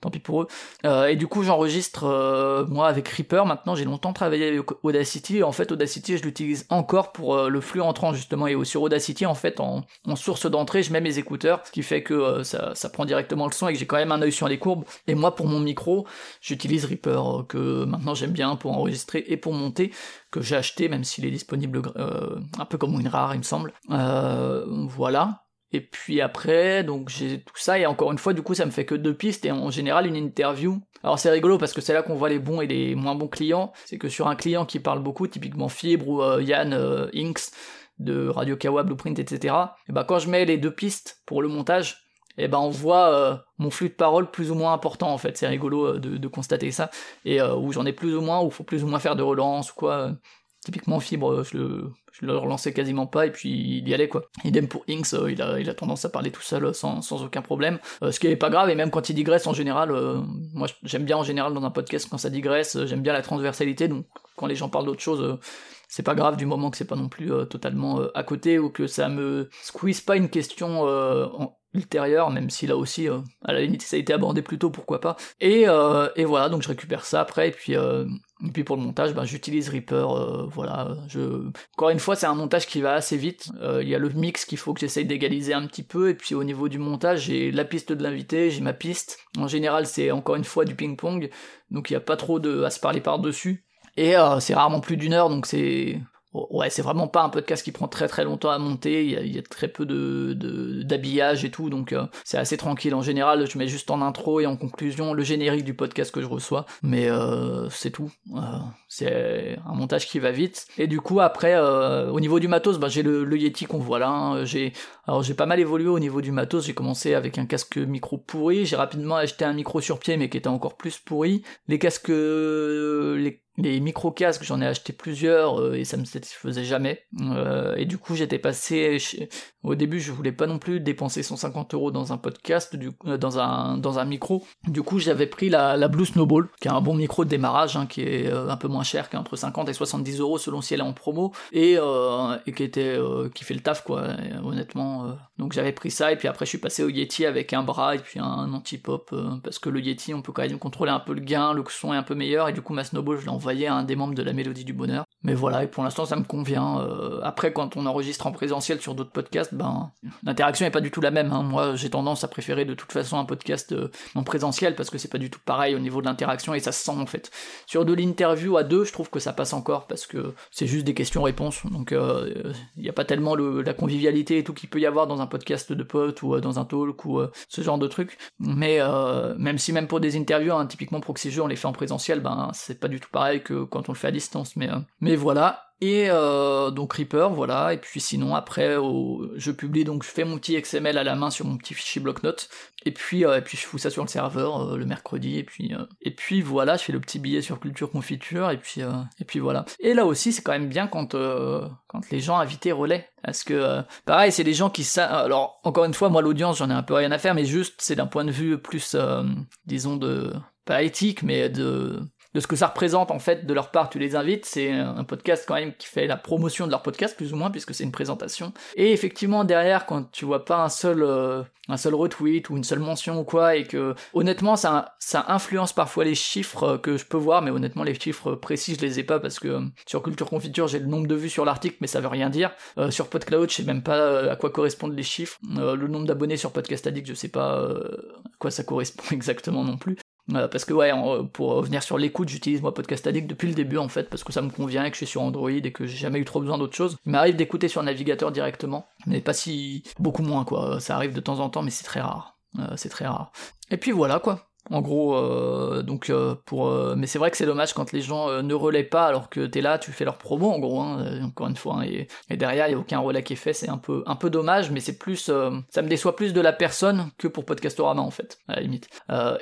tant pis pour eux. Euh, et du coup, j'enregistre euh, moi avec Reaper. Maintenant, j'ai longtemps travaillé avec Audacity. En fait, Audacity, je l'utilise encore pour euh, le flux entrant justement. Et sur Audacity, en fait, en, source d'entrée, je mets mes écouteurs, ce qui fait que ça, prend directement le son et que j'ai quand même un œil sur les courbes. Et moi, pour mon micro, j'utilise Reaper que maintenant j'aime bien pour enregistrer et pour monter que j'ai acheté, même s'il est disponible un peu comme une rare, il me semble. voilà. Et puis après, donc j'ai tout ça, et encore une fois, du coup, ça me fait que deux pistes, et en général, une interview. Alors c'est rigolo, parce que c'est là qu'on voit les bons et les moins bons clients. C'est que sur un client qui parle beaucoup, typiquement Fibre ou euh, Yann euh, Inks, de Radio Kawa, Blueprint, etc., et bah quand je mets les deux pistes pour le montage, et ben on voit euh, mon flux de parole plus ou moins important en fait. C'est rigolo de, de, constater ça. Et où j'en ai plus ou moins, où il faut plus ou moins faire de relance ou quoi. Typiquement Fibre, je le, je le relançais quasiment pas et puis il y allait quoi. Idem pour Inks, euh, il, a, il a tendance à parler tout seul euh, sans, sans aucun problème. Euh, ce qui est pas grave et même quand il digresse en général, moi j'aime bien en général dans un podcast quand ça digresse, j'aime bien la transversalité donc quand les gens parlent d'autre chose c'est pas grave du moment que c'est pas non plus totalement à côté ou que ça me squeeze pas une question ultérieure, même si là aussi, à la limite, ça a été abordé plus tôt, pourquoi pas. Et, et voilà, donc je récupère ça après, et puis et puis pour le montage, ben, j'utilise Reaper, euh, voilà. Je... Encore une fois, c'est un montage qui va assez vite. Euh, il y a le mix qu'il faut que j'essaye d'égaliser un petit peu, et puis au niveau du montage, j'ai la piste de l'invité, j'ai ma piste. En général, c'est encore une fois du ping-pong, donc il n'y a pas trop de à se parler par-dessus. Et euh, c'est rarement plus d'une heure, donc c'est Ouais, c'est vraiment pas un podcast qui prend très très longtemps à monter, il y a, très peu de d'habillage et tout, donc euh, c'est assez tranquille. En général, je mets juste en intro et en conclusion le générique du podcast que je reçois, mais euh, c'est tout. Euh, c'est un montage qui va vite. Et du coup, après, au niveau du matos, bah, j'ai le, Yeti qu'on voit là. Hein. J'ai alors j'ai pas mal évolué au niveau du matos. J'ai commencé avec un casque micro pourri, j'ai rapidement acheté un micro sur pied mais qui était encore plus pourri. Les casques, les les micro-casques, j'en ai acheté plusieurs euh, et ça me satisfaisait jamais. Euh, et du coup, j'étais passé. Au début, je voulais pas non plus dépenser 150 euros dans un podcast. Euh, dans un dans un micro. Du coup, j'avais pris la, la Blue Snowball, qui est un bon micro de démarrage, hein, qui est un peu moins cher, qui est entre 50 et 70 euros selon si elle est en promo, et, qui était qui fait le taf quoi. honnêtement, donc j'avais pris ça et puis après je suis passé au Yeti avec un bras et puis un anti-pop parce que le Yeti, on peut quand même contrôler un peu le gain, le son est un peu meilleur et du coup ma Snowball, je l'ai à un des membres de la Mélodie du Bonheur. mais voilà, pour l'instant ça me convient. Euh, après, quand on enregistre en présentiel sur d'autres podcasts, ben l'interaction est pas du tout la même. Hein. Moi, j'ai tendance à préférer de toute façon un podcast euh, en présentiel parce que c'est pas du tout pareil au niveau de l'interaction et ça se sent en fait. Sur de l'interview à deux, je trouve que ça passe encore parce que c'est juste des questions-réponses, donc il n'y a pas tellement le, la convivialité et tout qu'il peut y avoir dans un podcast de potes ou dans un talk ou ce genre de trucs. Mais même si même pour des interviews, hein, typiquement Proxy on les fait en présentiel, ben c'est pas du tout pareil que quand on le fait à distance. Mais, euh, mais voilà. Et euh, donc Reaper, voilà. Et puis sinon après, je publie donc je fais mon petit XML à la main sur mon petit fichier bloc-notes. Et puis et puis je fous ça sur le serveur le mercredi. Et puis et puis voilà, je fais le petit billet sur Culture Confiture. Et puis et puis voilà. Et là aussi c'est quand même bien quand quand les gens invités relaient. Parce que pareil, c'est des gens qui savent. Alors encore une fois, moi l'audience j'en ai un peu rien à faire, mais juste c'est d'un point de vue plus disons de pas éthique, mais de de ce que ça représente en fait de leur part. Tu les invites, c'est un podcast quand même qui fait la promotion de leur podcast plus ou moins puisque c'est une présentation. Et effectivement derrière, quand tu vois pas un seul euh, un seul retweet ou une seule mention ou quoi, et que honnêtement ça ça influence parfois les chiffres euh, que je peux voir, mais honnêtement les chiffres précis je les ai pas parce que euh, sur Culture Confiture j'ai le nombre de vues sur l'article, mais ça veut rien dire. sur PodCloud je sais même pas à quoi correspondent les chiffres. le nombre d'abonnés sur Podcast Addict je sais pas à quoi ça correspond exactement non plus. Euh, parce que ouais, pour revenir sur l'écoute, j'utilise moi Podcast Addict depuis le début en fait, parce que ça me convient et que je suis sur Android et que j'ai jamais eu trop besoin d'autre chose. Il m'arrive d'écouter sur navigateur directement, mais pas si beaucoup moins quoi. Ça arrive de temps en temps, mais c'est très rare. Euh, c'est très rare. Et puis voilà quoi. En gros, euh, donc euh, pour, euh, mais c'est vrai que c'est dommage quand les gens ne relaient pas alors que t'es là, tu fais leur promo en gros, hein, encore une fois, hein, et, derrière il y a aucun relais qui est fait, c'est un peu, un peu dommage, mais c'est plus, ça me déçoit plus de la personne que pour Podcastorama en fait, à la limite.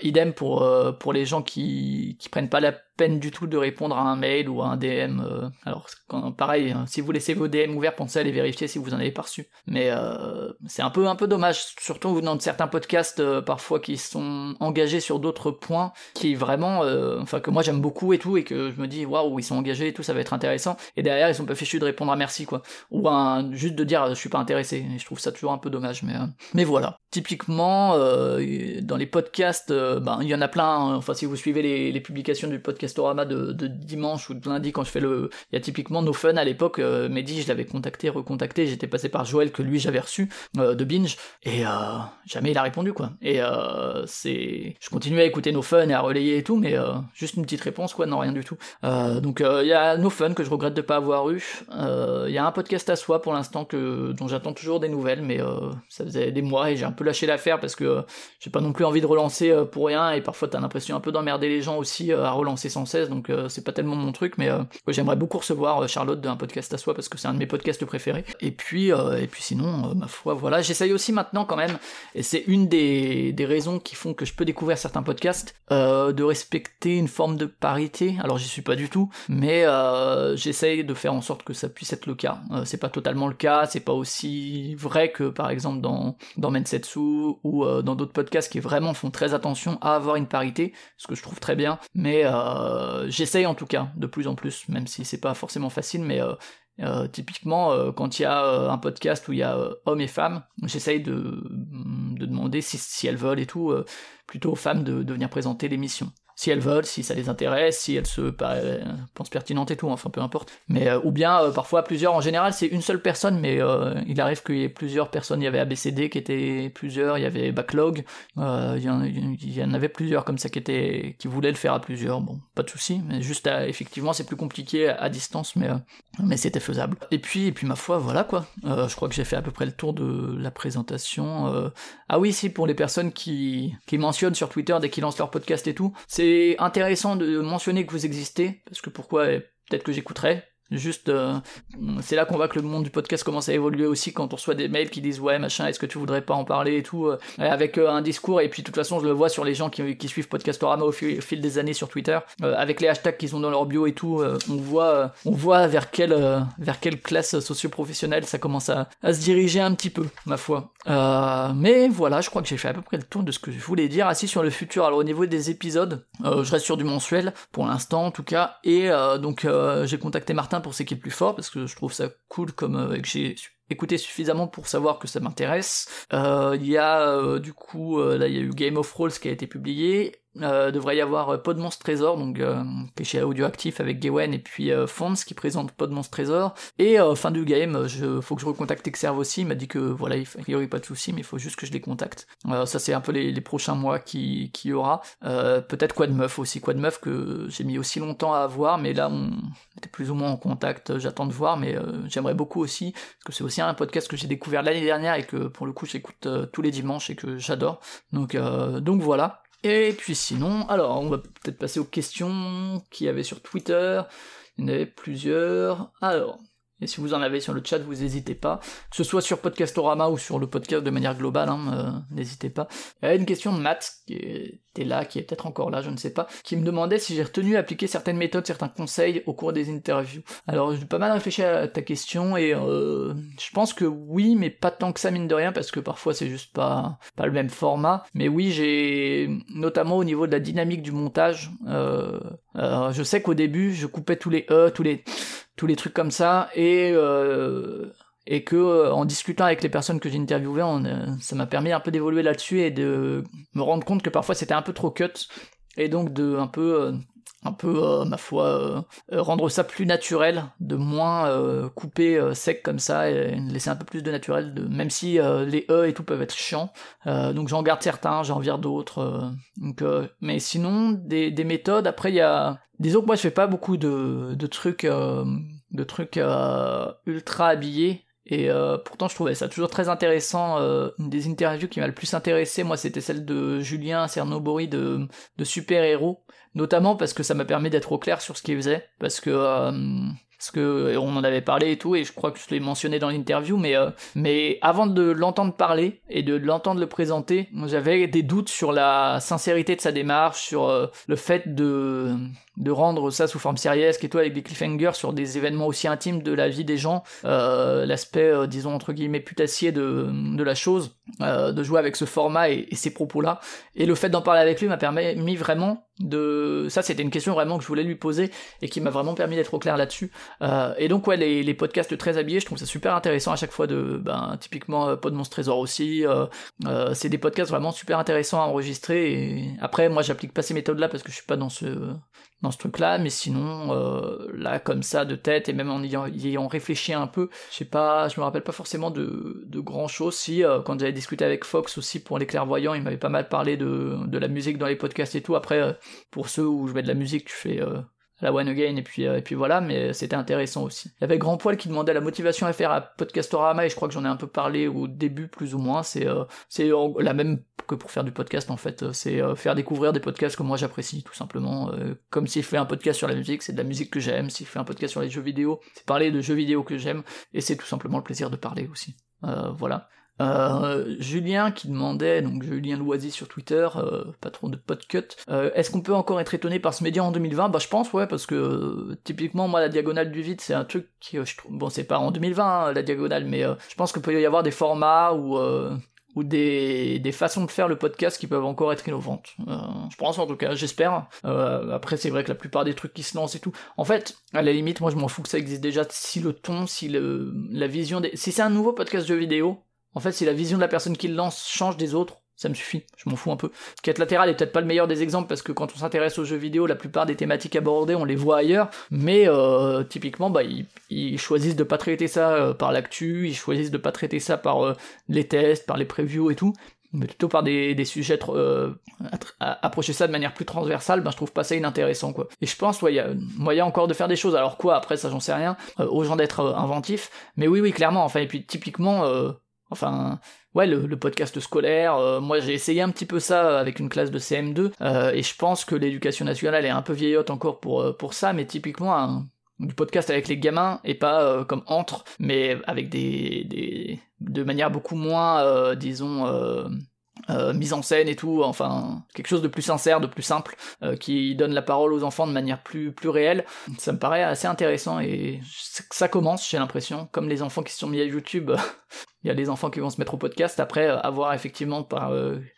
idem pour pour les gens qui qui prennent pas la peine du tout de répondre à un mail ou à un DM. Euh, alors pareil, hein, si vous laissez vos DM ouverts, pensez à les vérifier si vous en avez pas reçu. Mais euh, c'est un peu un peu dommage, surtout venant de certains podcasts euh, parfois qui sont engagés sur d'autres points, qui vraiment, enfin que moi j'aime beaucoup et tout, et que je me dis waouh ils sont engagés et tout, ça va être intéressant. Et derrière ils sont pas fichus de répondre à merci quoi, ou juste de dire je suis pas intéressé. Et je trouve ça toujours un peu dommage, mais mais voilà. Typiquement dans les podcasts, ben il y en a plein. Hein. enfin si vous suivez les publications du podcast Castorama de, dimanche ou de lundi quand je fais le. Il y a typiquement No Fun à l'époque, euh, Mehdi, je l'avais contacté, recontacté, j'étais passé par Joël que lui j'avais reçu euh, de Binge, et euh, jamais il a répondu quoi. Et euh, c'est. Je continuais à écouter No Fun et à relayer et tout, mais juste une petite réponse quoi, non rien du tout. donc il y a No Fun que je regrette de pas avoir eu. Il y a un podcast à soi pour l'instant que dont j'attends toujours des nouvelles, mais ça faisait des mois et j'ai un peu lâché l'affaire parce que j'ai pas non plus envie de relancer pour rien et parfois t'as l'impression un peu d'emmerder les gens aussi à relancer donc euh, c'est pas tellement mon truc, mais euh, j'aimerais beaucoup recevoir euh, Charlotte d'un podcast à soi parce que c'est un de mes podcasts préférés. Et puis, et puis sinon, ma foi, voilà, j'essaye aussi maintenant quand même, et c'est une des, des raisons qui font que je peux découvrir certains podcasts, de respecter une forme de parité. Alors j'y suis pas du tout, mais j'essaye de faire en sorte que ça puisse être le cas. c'est pas totalement le cas, c'est pas aussi vrai que par exemple dans, dans Mensetsu ou dans d'autres podcasts qui vraiment font très attention à avoir une parité, ce que je trouve très bien, mais j'essaye en tout cas de plus en plus, même si c'est pas forcément facile, mais euh, euh, typiquement, quand il y a un podcast où il y a hommes et femmes, j'essaye de, de, demander si, elles veulent et tout, plutôt aux femmes de venir présenter l'émission si elles veulent, si ça les intéresse, si elles se euh, pensent pertinentes et tout, enfin peu importe. Mais euh, ou bien euh, parfois plusieurs. En général, c'est une seule personne, mais il arrive qu'il y ait plusieurs personnes. Il y avait ABCD qui était plusieurs, il y avait Backlog, il y, en, avait plusieurs comme ça qui étaient qui voulaient le faire à plusieurs. Bon, pas de souci, mais juste effectivement c'est plus compliqué à, distance, mais mais c'était faisable. Et puis et puis ma foi, voilà quoi. je crois que j'ai fait à peu près le tour de la présentation. ah oui, si pour les personnes qui qui mentionnent sur Twitter dès qu'ils lancent leur podcast et tout, c'est c'est intéressant de mentionner que vous existez, parce que pourquoi Peut-être que j'écouterai, Juste, euh, c'est là qu'on voit que le monde du podcast commence à évoluer aussi quand on reçoit des mails qui disent ouais machin, est-ce que tu voudrais pas en parler et tout, euh, avec euh, un discours et puis de toute façon je le vois sur les gens qui, suivent Podcastorama au fil, des années sur Twitter, avec les hashtags qu'ils ont dans leur bio et tout, on voit, vers quelle, vers classe socio-professionnelle ça commence à, à, se diriger un petit peu, ma foi. mais voilà, je crois que j'ai fait à peu près le tour de ce que je voulais dire. Assis sur le futur, alors au niveau des épisodes, je reste sur du mensuel pour l'instant en tout cas, et donc j'ai contacté Martin pour ce qui est plus fort, parce que je trouve ça cool comme euh, que j'ai écouté suffisamment pour savoir que ça m'intéresse. Euh, il y a euh, du coup, là il y a eu Game of Thrones qui a été publié, euh, devrait y avoir Pod Monstre Trésor, donc euh, chez Audioactif avec Gawen et puis euh, Fonds qui présente Pod Monstre Trésor. Et fin du game, je, faut que je recontacte Exerve aussi, il m'a dit que voilà, il n'y aurait pas de souci, mais il faut juste que je les contacte. ça c'est un peu les, prochains mois qui, qui y aura. Peut-être Quad Meuf aussi, Quad Meuf que j'ai mis aussi longtemps à avoir, mais là on était plus ou moins en contact, j'attends de voir, mais j'aimerais beaucoup aussi, parce que c'est aussi un podcast que j'ai découvert l'année dernière et que pour le coup j'écoute tous les dimanches et que j'adore. Donc, donc voilà. Et puis sinon, alors on va peut-être passer aux questions qu'il y avait sur Twitter. Il y en avait plusieurs. Alors, et si vous en avez sur le chat, vous n'hésitez pas. Que ce soit sur Podcastorama ou sur le podcast de manière globale, hein, euh, n'hésitez pas. Il y a une question de Matt, qui était là, qui est peut-être encore là, je ne sais pas, qui me demandait si j'ai retenu à appliquer certaines méthodes, certains conseils au cours des interviews. Alors j'ai pas mal réfléchi à ta question et euh, je pense que oui, mais pas tant que ça mine de rien, parce que parfois c'est juste pas, pas le même format. Mais oui, j'ai notamment au niveau de la dynamique du montage, euh, je sais qu'au début, je coupais tous les E, tous les tous les trucs comme ça et euh, et que euh, en discutant avec les personnes que j'ai interviewées, euh, ça m'a permis un peu d'évoluer là-dessus et de me rendre compte que parfois c'était un peu trop cut et donc de un peu un peu, euh, ma foi, euh, euh, rendre ça plus naturel, de moins couper sec comme ça et laisser un peu plus de naturel, de, même si les E et tout peuvent être chiants. donc j'en garde certains, j'en vire d'autres. donc, mais sinon, des, des méthodes, après il y a... Disons que moi je fais pas beaucoup de, de trucs, de trucs ultra habillés. Et pourtant, je trouvais ça toujours très intéressant. une des interviews qui m'a le plus intéressé, moi, c'était celle de Julien Cernobori de, de Super Héros, notamment parce que ça m'a permis d'être au clair sur ce qu'il faisait, parce que euh, parce que on en avait parlé et tout, et je crois que je l'ai mentionné dans l'interview, mais euh, mais avant de l'entendre parler et de l'entendre le présenter, j'avais des doutes sur la sincérité de sa démarche, sur euh, le fait de de rendre ça sous forme sérieuse, et tout avec des cliffhangers sur des événements aussi intimes de la vie des gens, euh, l'aspect, euh, disons, entre guillemets, putassier de, de la chose, euh, de jouer avec ce format et, ces propos-là. Et le fait d'en parler avec lui m'a permis vraiment de... Ça, c'était une question vraiment que je voulais lui poser et qui m'a vraiment permis d'être au clair là-dessus. et donc, ouais, les, les, podcasts très habillés, je trouve ça super intéressant à chaque fois de... Ben, typiquement, Pod Monstre Trésor aussi. c'est des podcasts vraiment super intéressants à enregistrer. Et après, moi, j'applique pas ces méthodes-là parce que je suis pas dans ce dans ce truc-là, mais sinon, euh, là, comme ça, de tête, et même en ayant, ayant réfléchi un peu, je sais pas, je me rappelle pas forcément de, de grand chose. Si, euh, quand j'avais discuté avec Fox aussi pour les clairvoyants, il m'avait pas mal parlé de, de la musique dans les podcasts et tout. Après, euh, pour ceux où je mets de la musique, tu fais la One Again et puis euh, et puis voilà mais c'était intéressant aussi. Il y avait Grand Poil qui demandait la motivation à faire à Podcastorama et je crois que j'en ai un peu parlé au début plus ou moins. C'est euh, la même que pour faire du podcast en fait. C'est euh, faire découvrir des podcasts que moi j'apprécie tout simplement. Comme s'il fait un podcast sur la musique c'est de la musique que j'aime. S'il fait un podcast sur les jeux vidéo c'est parler de jeux vidéo que j'aime. Et c'est tout simplement le plaisir de parler aussi. Voilà euh, Julien qui demandait, donc Julien Loisy sur Twitter, euh, patron de Podcut, euh, est-ce qu'on peut encore être étonné par ce média en 2020 Bah je pense ouais parce que typiquement moi la diagonale du vide c'est un truc qui je trouve bon c'est pas en 2020 hein, la diagonale mais je pense qu'il peut y avoir des formats ou ou des, des façons de faire le podcast qui peuvent encore être innovantes. je pense en tout cas, j'espère. après c'est vrai que la plupart des trucs qui se lancent et tout. En fait, à la limite, moi je m'en fous que ça existe déjà. Si le ton, si le, la vision des... Si c'est un nouveau podcast de vidéo, en fait, si la vision de la personne qui le lance change des autres, ça me suffit, je m'en fous un peu. Quête latérale est peut-être pas le meilleur des exemples parce que quand on s'intéresse aux jeux vidéo, la plupart des thématiques abordées, on les voit ailleurs, mais euh, typiquement, bah, ils, choisissent de pas traiter ça euh, par l'actu, ils choisissent de pas traiter ça par euh, les tests, par les previews et tout, mais plutôt par des, sujets approcher ça de manière plus transversale, ben je trouve pas ça inintéressant quoi. Et je pense ouais, il y a moyen encore de faire des choses. Alors quoi après ça j'en sais rien, aux gens d'être inventifs, mais oui oui clairement enfin et puis typiquement Enfin, ouais, le, podcast scolaire, euh, moi j'ai essayé un petit peu ça avec une classe de CM2, euh, et je pense que l'éducation nationale est un peu vieillotte encore pour, euh, pour ça, mais typiquement du podcast avec les gamins, et pas comme entre, mais avec des, des de manière beaucoup moins, disons, mise en scène et tout, enfin quelque chose de plus sincère, de plus simple, qui donne la parole aux enfants de manière plus plus réelle. Ça me paraît assez intéressant et ça commence, j'ai l'impression, comme les enfants qui se sont mis à YouTube. il y a des enfants qui vont se mettre au podcast. Après, avoir effectivement par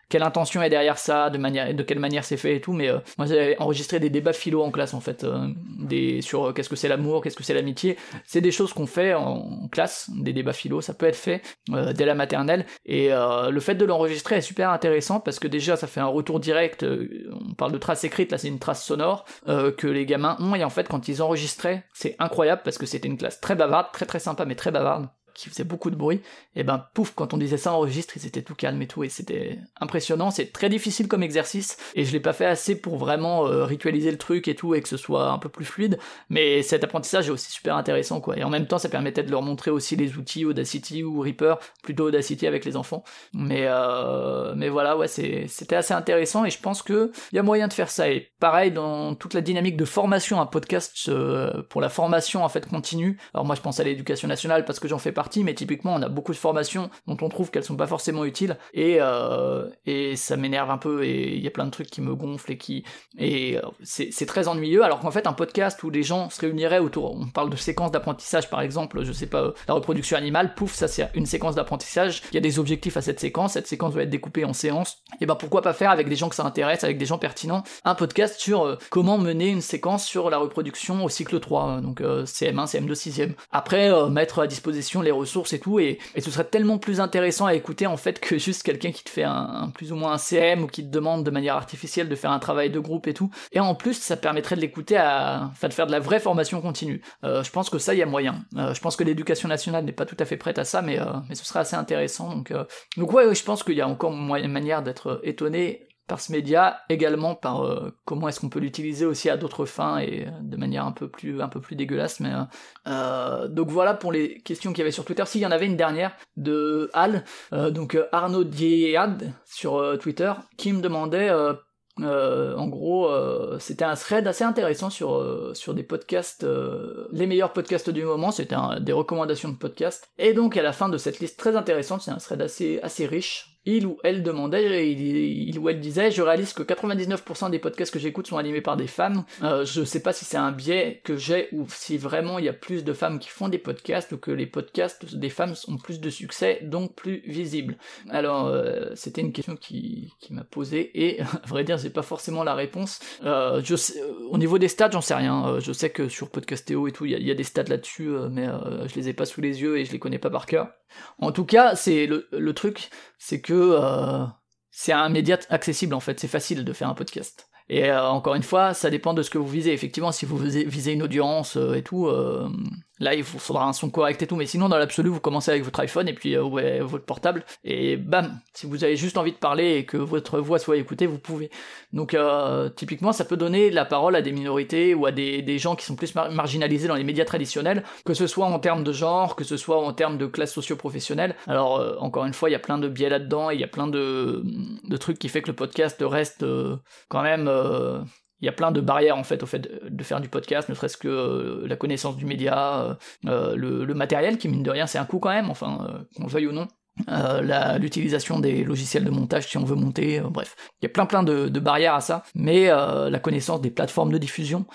quelle intention est derrière ça, de manière, de quelle manière c'est fait et tout. Mais euh, moi, j'avais enregistré des débats philo en classe en fait, euh, sur euh, qu'est-ce que c'est l'amour, qu'est-ce que c'est l'amitié. C'est des choses qu'on fait en, classe, des débats philo. Ça peut être fait dès la maternelle. Et le fait de l'enregistrer est super intéressant parce que déjà, ça fait un retour direct. on parle de traces écrites, là, c'est une trace sonore que les gamins ont. Et en fait, quand ils enregistraient, c'est incroyable parce que c'était une classe très bavarde, très très sympa, mais très bavarde qui faisait beaucoup de bruit, et ben pouf, quand on disait ça en registre, ils étaient tout calmes et tout, et c'était impressionnant, c'est très difficile comme exercice, et je l'ai pas fait assez pour vraiment euh, ritualiser le truc et tout, et que ce soit un peu plus fluide, mais cet apprentissage est aussi super intéressant, quoi, et en même temps, ça permettait de leur montrer aussi les outils Audacity ou Reaper, plutôt Audacity avec les enfants, mais, euh, mais voilà, ouais, c'était assez intéressant, et je pense que y a moyen de faire ça, et pareil, dans toute la dynamique de formation, un podcast euh, pour la formation, en fait, continue, alors moi je pense à l'éducation nationale parce que j'en fais partie, mais typiquement on a beaucoup de formations dont on trouve qu'elles sont pas forcément utiles. Et euh, et ça m'énerve un peu et il y a plein de trucs qui me gonflent et qui et euh, c'est très ennuyeux. Alors qu'en fait un podcast où les gens se réuniraient autour on parle de séquences d'apprentissage par exemple je sais pas la reproduction animale pouf ça c'est une séquence d'apprentissage. Il y a des objectifs à cette séquence. Cette séquence doit être découpée en séances. Et ben pourquoi pas faire avec des gens que ça intéresse avec des gens pertinents un podcast sur euh, comment mener une séquence sur la reproduction au cycle 3 donc CM1 CM2 6e après mettre à disposition les ressources et tout, et, ce serait tellement plus intéressant à écouter en fait que juste quelqu'un qui te fait un, plus ou moins un CM ou qui te demande de manière artificielle de faire un travail de groupe et tout. Et en plus, ça permettrait de l'écouter à, enfin de faire de la vraie formation continue. Euh, je pense que ça, il y a moyen. Euh, je pense que l'éducation nationale n'est pas tout à fait prête à ça, mais, euh, mais ce serait assez intéressant. Donc, donc ouais, je pense qu'il y a encore moyen, manière d'être étonné par ce média, également par euh, comment est-ce qu'on peut l'utiliser aussi à d'autres fins et euh, de manière un peu plus un peu plus dégueulasse. Mais euh, donc voilà pour les questions qu'il y avait sur Twitter. S'il y en avait une dernière de Al, donc Arnaud Diad sur Twitter, qui me demandait en gros, c'était un thread assez intéressant sur sur des podcasts, les meilleurs podcasts du moment. C'était des recommandations de podcasts. Et donc à la fin de cette liste très intéressante, c'est un thread assez assez riche il ou elle demandait, il, ou elle disait, je réalise que 99% des podcasts que j'écoute sont animés par des femmes. Euh, je sais pas si c'est un biais que j'ai ou si vraiment il y a plus de femmes qui font des podcasts ou que les podcasts des femmes ont plus de succès, donc plus visibles. Alors, euh, c'était une question qui, m'a posé et, à vrai dire, j'ai pas forcément la réponse. Euh, sais, au niveau des stats, j'en sais rien. je sais que sur Podcastéo et tout, il y, a des stats là-dessus, mais je les ai pas sous les yeux et je les connais pas par cœur. En tout cas, c'est le truc, c'est que euh, c'est un média accessible en fait, c'est facile de faire un podcast. Et euh, encore une fois, ça dépend de ce que vous visez. Effectivement, si vous visez une audience euh, et tout, Là, il faudra un son correct et tout, mais sinon, dans l'absolu, vous commencez avec votre iPhone et puis euh, votre portable, et bam, si vous avez juste envie de parler et que votre voix soit écoutée, vous pouvez. Donc, euh, typiquement, ça peut donner la parole à des minorités ou à des, gens qui sont plus marginalisés dans les médias traditionnels, que ce soit en termes de genre, que ce soit en termes de classe socio-professionnelle. Alors, euh, encore une fois, il y a plein de biais là-dedans, il y a plein de, trucs qui fait que le podcast reste quand même il y a plein de barrières en fait au fait de, faire du podcast, ne serait-ce que euh, la connaissance du média, euh, euh, le, matériel qui mine de rien c'est un coût quand même, enfin qu'on le veuille ou non. l'utilisation des logiciels de montage si on veut monter, bref, il y a plein plein de, barrières à ça, mais la connaissance des plateformes de diffusion,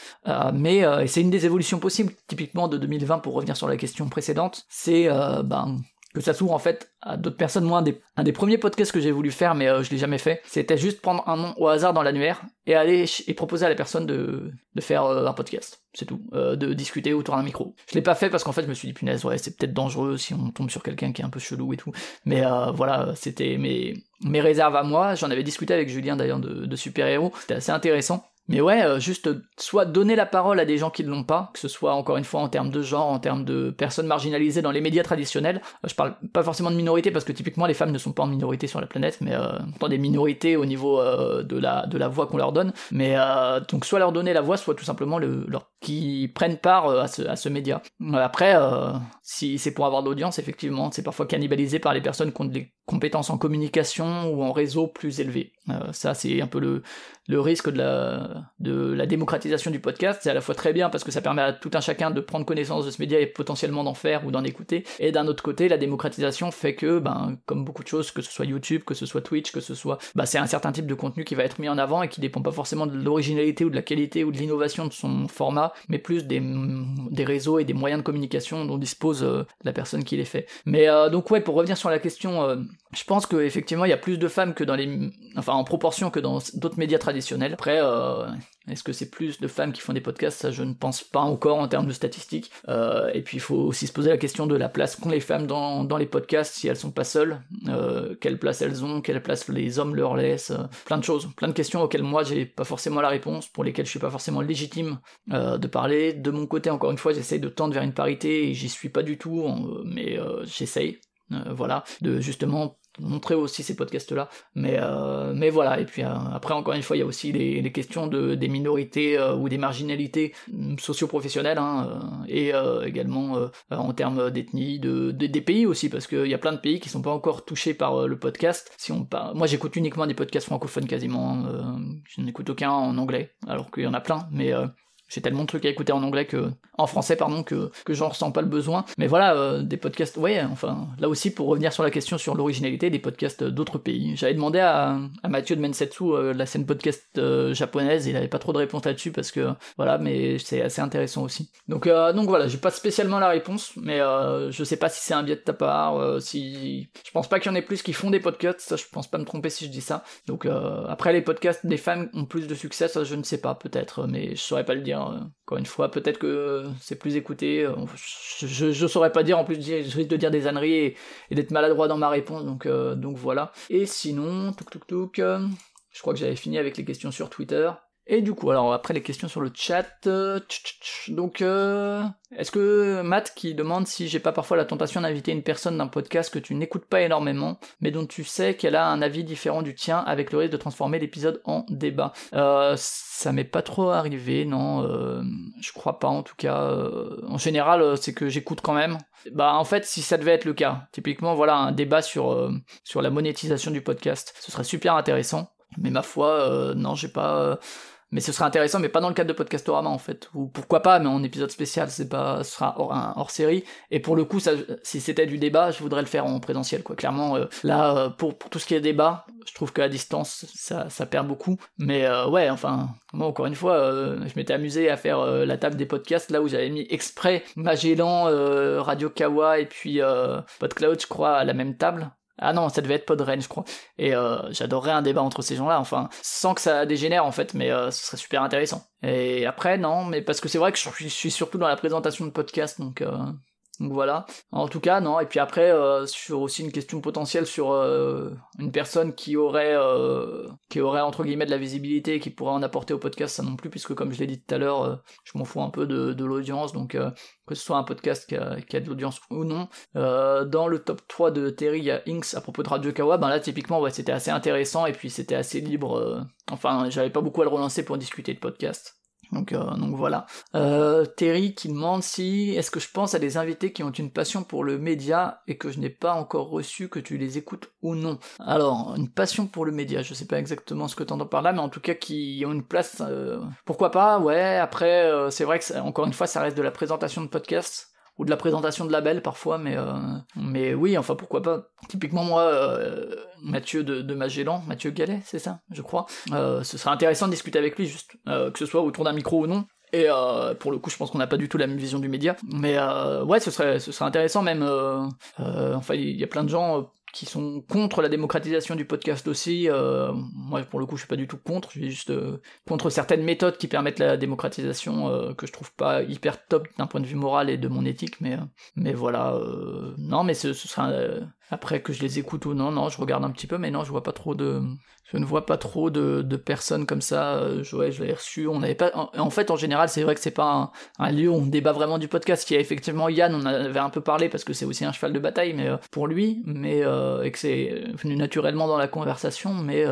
mais c'est une des évolutions possibles, typiquement de 2020 pour revenir sur la question précédente, c'est ben que ça s'ouvre en fait à d'autres personnes. Moi, un des, premiers podcasts que j'ai voulu faire, mais euh, je l'ai jamais fait, c'était juste prendre un nom au hasard dans l'annuaire et aller et proposer à la personne de, de faire euh, un podcast. C'est tout, euh, de discuter autour d'un micro. Je l'ai pas fait parce qu'en fait, je me suis dit punaise, ouais, c'est peut-être dangereux si on tombe sur quelqu'un qui est un peu chelou et tout. Mais voilà, c'était mes mes réserves à moi. J'en avais discuté avec Julien d'ailleurs de, de super héros. C'était assez intéressant. Mais ouais, euh, juste soit donner la parole à des gens qui ne l'ont pas, que ce soit encore une fois en termes de genre, en termes de personnes marginalisées dans les médias traditionnels. Euh, je parle pas forcément de minorité parce que typiquement les femmes ne sont pas en minorité sur la planète, mais euh, dans des minorités au niveau euh, de la voix qu'on leur donne. Mais donc soit leur donner la voix, soit tout simplement le leur qui prennent part à ce à ce média. Après, si c'est pour avoir de l'audience, effectivement, c'est parfois cannibalisé par les personnes qui ont, compétences en communication ou en réseau plus élevées. Euh, ça, c'est un peu le, le risque de la, de la démocratisation du podcast. C'est à la fois très bien parce que ça permet à tout un chacun de prendre connaissance de ce média et potentiellement d'en faire ou d'en écouter. Et d'un autre côté, la démocratisation fait que, ben, comme beaucoup de choses, que ce soit YouTube, que ce soit Twitch, que ce soit, ben, c'est un certain type de contenu qui va être mis en avant et qui dépend pas forcément de l'originalité ou de la qualité ou de l'innovation de son format, mais plus des, des réseaux et des moyens de communication dont dispose euh, la personne qui les fait. Mais euh, donc ouais, pour revenir sur la question, je pense qu'effectivement, il y a plus de femmes que dans les, enfin en proportion que dans d'autres médias traditionnels. Après, euh, est-ce que c'est plus de femmes qui font des podcasts? Ça, je ne pense pas encore en termes de statistiques. Euh, et puis, il faut aussi se poser la question de la place qu'ont les femmes dans, dans les podcasts si elles sont pas seules. Euh, quelle place elles ont? Quelle place les hommes leur laissent? Plein de choses, plein de questions auxquelles moi j'ai pas forcément la réponse, pour lesquelles je suis pas forcément légitime de parler. De mon côté, encore une fois, j'essaye de tendre vers une parité et j'y suis pas du tout, mais j'essaye. Voilà, de justement montrer aussi ces podcasts-là. Mais, euh, mais voilà, et puis euh, après, encore une fois, il y a aussi les, questions de, des minorités euh, ou des marginalités mm, socio-professionnelles, hein, et également en termes d'ethnie, de, des pays aussi, parce qu'il y a plein de pays qui sont pas encore touchés par le podcast. Si on Moi, j'écoute uniquement des podcasts francophones quasiment, hein, je n'écoute aucun en anglais, alors qu'il y en a plein, mais j'ai tellement de trucs à écouter en anglais que en français pardon que que j'en ressens pas le besoin. Mais voilà euh, des podcasts ouais enfin là aussi pour revenir sur la question sur l'originalité des podcasts d'autres pays. J'avais demandé à, à Mathieu de Mensetsu euh, la scène podcast euh, japonaise il avait pas trop de réponse là-dessus parce que voilà mais c'est assez intéressant aussi. Donc donc voilà j'ai pas spécialement la réponse mais je sais pas si c'est un biais de ta part si je pense pas qu'il y en ait plus qui font des podcasts ça je pense pas me tromper si je dis ça. Donc après les podcasts des femmes ont plus de succès je ne sais pas peut-être mais je saurais pas le dire. Encore une fois, peut-être que c'est plus écouté. Euh, je, je, saurais pas dire, en plus, je risque de dire des âneries et, d'être maladroit dans ma réponse, donc, euh, donc voilà. Et sinon, tuk tuk, euh, je crois que j'avais fini avec les questions sur Twitter. Et du coup, alors après les questions sur le chat, euh, donc euh, est-ce que Matt qui demande si j'ai pas parfois la tentation d'inviter une personne d'un podcast que tu n'écoutes pas énormément, mais dont tu sais qu'elle a un avis différent du tien, avec le risque de transformer l'épisode en débat. Euh, ça m'est pas trop arrivé, non, je crois pas en tout cas. En général, c'est que j'écoute quand même. Bah en fait, si ça devait être le cas, typiquement voilà un débat sur sur la monétisation du podcast, ce serait super intéressant. Mais ma foi, non, j'ai pas mais ce sera intéressant, mais pas dans le cadre de Podcastorama en fait. Ou pourquoi pas, mais en épisode spécial, c'est pas, ce sera hors, hors série. Et pour le coup, si c'était du débat, je voudrais le faire en présentiel, quoi. Clairement, euh, là, euh, pour, tout ce qui est débat, je trouve qu'à distance, ça, ça perd beaucoup. Mais euh, ouais, enfin, moi encore une fois, je m'étais amusé à faire la table des podcasts, là où j'avais mis exprès Magellan, Radio Kawa et puis PodCloud, je crois, à la même table. Ah non, ça devait être Podren, je crois. Et euh, j'adorerais un débat entre ces gens-là, enfin, sans que ça dégénère en fait, mais euh, ce serait super intéressant. Et après, non, mais parce que c'est vrai que je suis, surtout dans la présentation de podcast, donc, euh, donc voilà. En tout cas, non. Et puis après, euh, sur aussi une question potentielle sur euh, une personne qui aurait, euh, qui aurait entre guillemets de la visibilité et qui pourrait en apporter au podcast, ça non plus, puisque comme je l'ai dit tout à l'heure, je m'en fous un peu de, l'audience, donc que ce soit un podcast qui a, qui a de l'audience ou non. dans le top 3 de Terry, il y a Inks à propos de Radio Kawa. Ben là, typiquement, ouais, c'était assez intéressant et puis c'était assez libre. enfin, j'avais pas beaucoup à le relancer pour discuter de podcast. Donc, euh, donc voilà. Euh, Terry qui demande si est-ce que je pense à des invités qui ont une passion pour le média et que je n'ai pas encore reçu, que tu les écoutes ou non? Alors, une passion pour le média, je sais pas exactement ce que tu entends par là, mais en tout cas qui ont une place, euh, pourquoi pas, ouais, après, c'est vrai que encore une fois, ça reste de la présentation de podcast ou de la présentation de label parfois, mais euh, mais oui, enfin pourquoi pas. Typiquement moi, euh, Mathieu de, Magellan, Mathieu Gallet, c'est ça, je crois. Euh, ce serait intéressant de discuter avec lui, juste que ce soit autour d'un micro ou non. Et pour le coup, je pense qu'on n'a pas du tout la même vision du média. Mais ouais, ce serait, ce serait intéressant même. enfin, il y a plein de gens qui sont contre la démocratisation du podcast aussi. Euh, moi, pour le coup, je suis pas du tout contre. Je suis juste euh, contre certaines méthodes qui permettent la démocratisation euh, que je trouve pas hyper top d'un point de vue moral et de mon éthique. Mais, mais voilà. non, mais ce, ce sera après que je les écoute ou non. Non, je regarde un petit peu, mais non, je vois pas trop de je ne vois pas trop de, de personnes comme ça. Euh, je, ouais, je l'avais reçu. On n'avait pas. En, fait, en général, c'est vrai que c'est pas un, lieu où on débat vraiment du podcast. Qui a effectivement Yann, on avait un peu parlé parce que c'est aussi un cheval de bataille, mais euh, pour lui, mais euh, et que c'est venu naturellement dans la conversation. Mais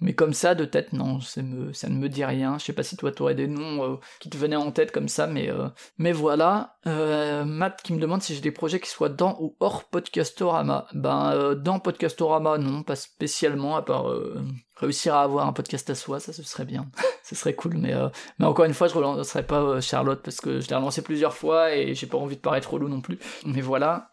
mais comme ça, de tête, non, me, ça ne me dit rien. Je sais pas si toi, t'aurais des noms qui te venaient en tête comme ça, mais mais voilà. Matt qui me demande si j'ai des projets qui soient dans ou hors Podcastorama. Ben, euh, dans Podcastorama, non, pas spécialement, à part euh, réussir à avoir un podcast à soi, ça ce serait bien. ce serait cool, mais, euh, mais encore une fois, je relancerai pas Charlotte parce que je l'ai relancé plusieurs fois et j'ai pas envie de paraître relou non plus. Mais voilà,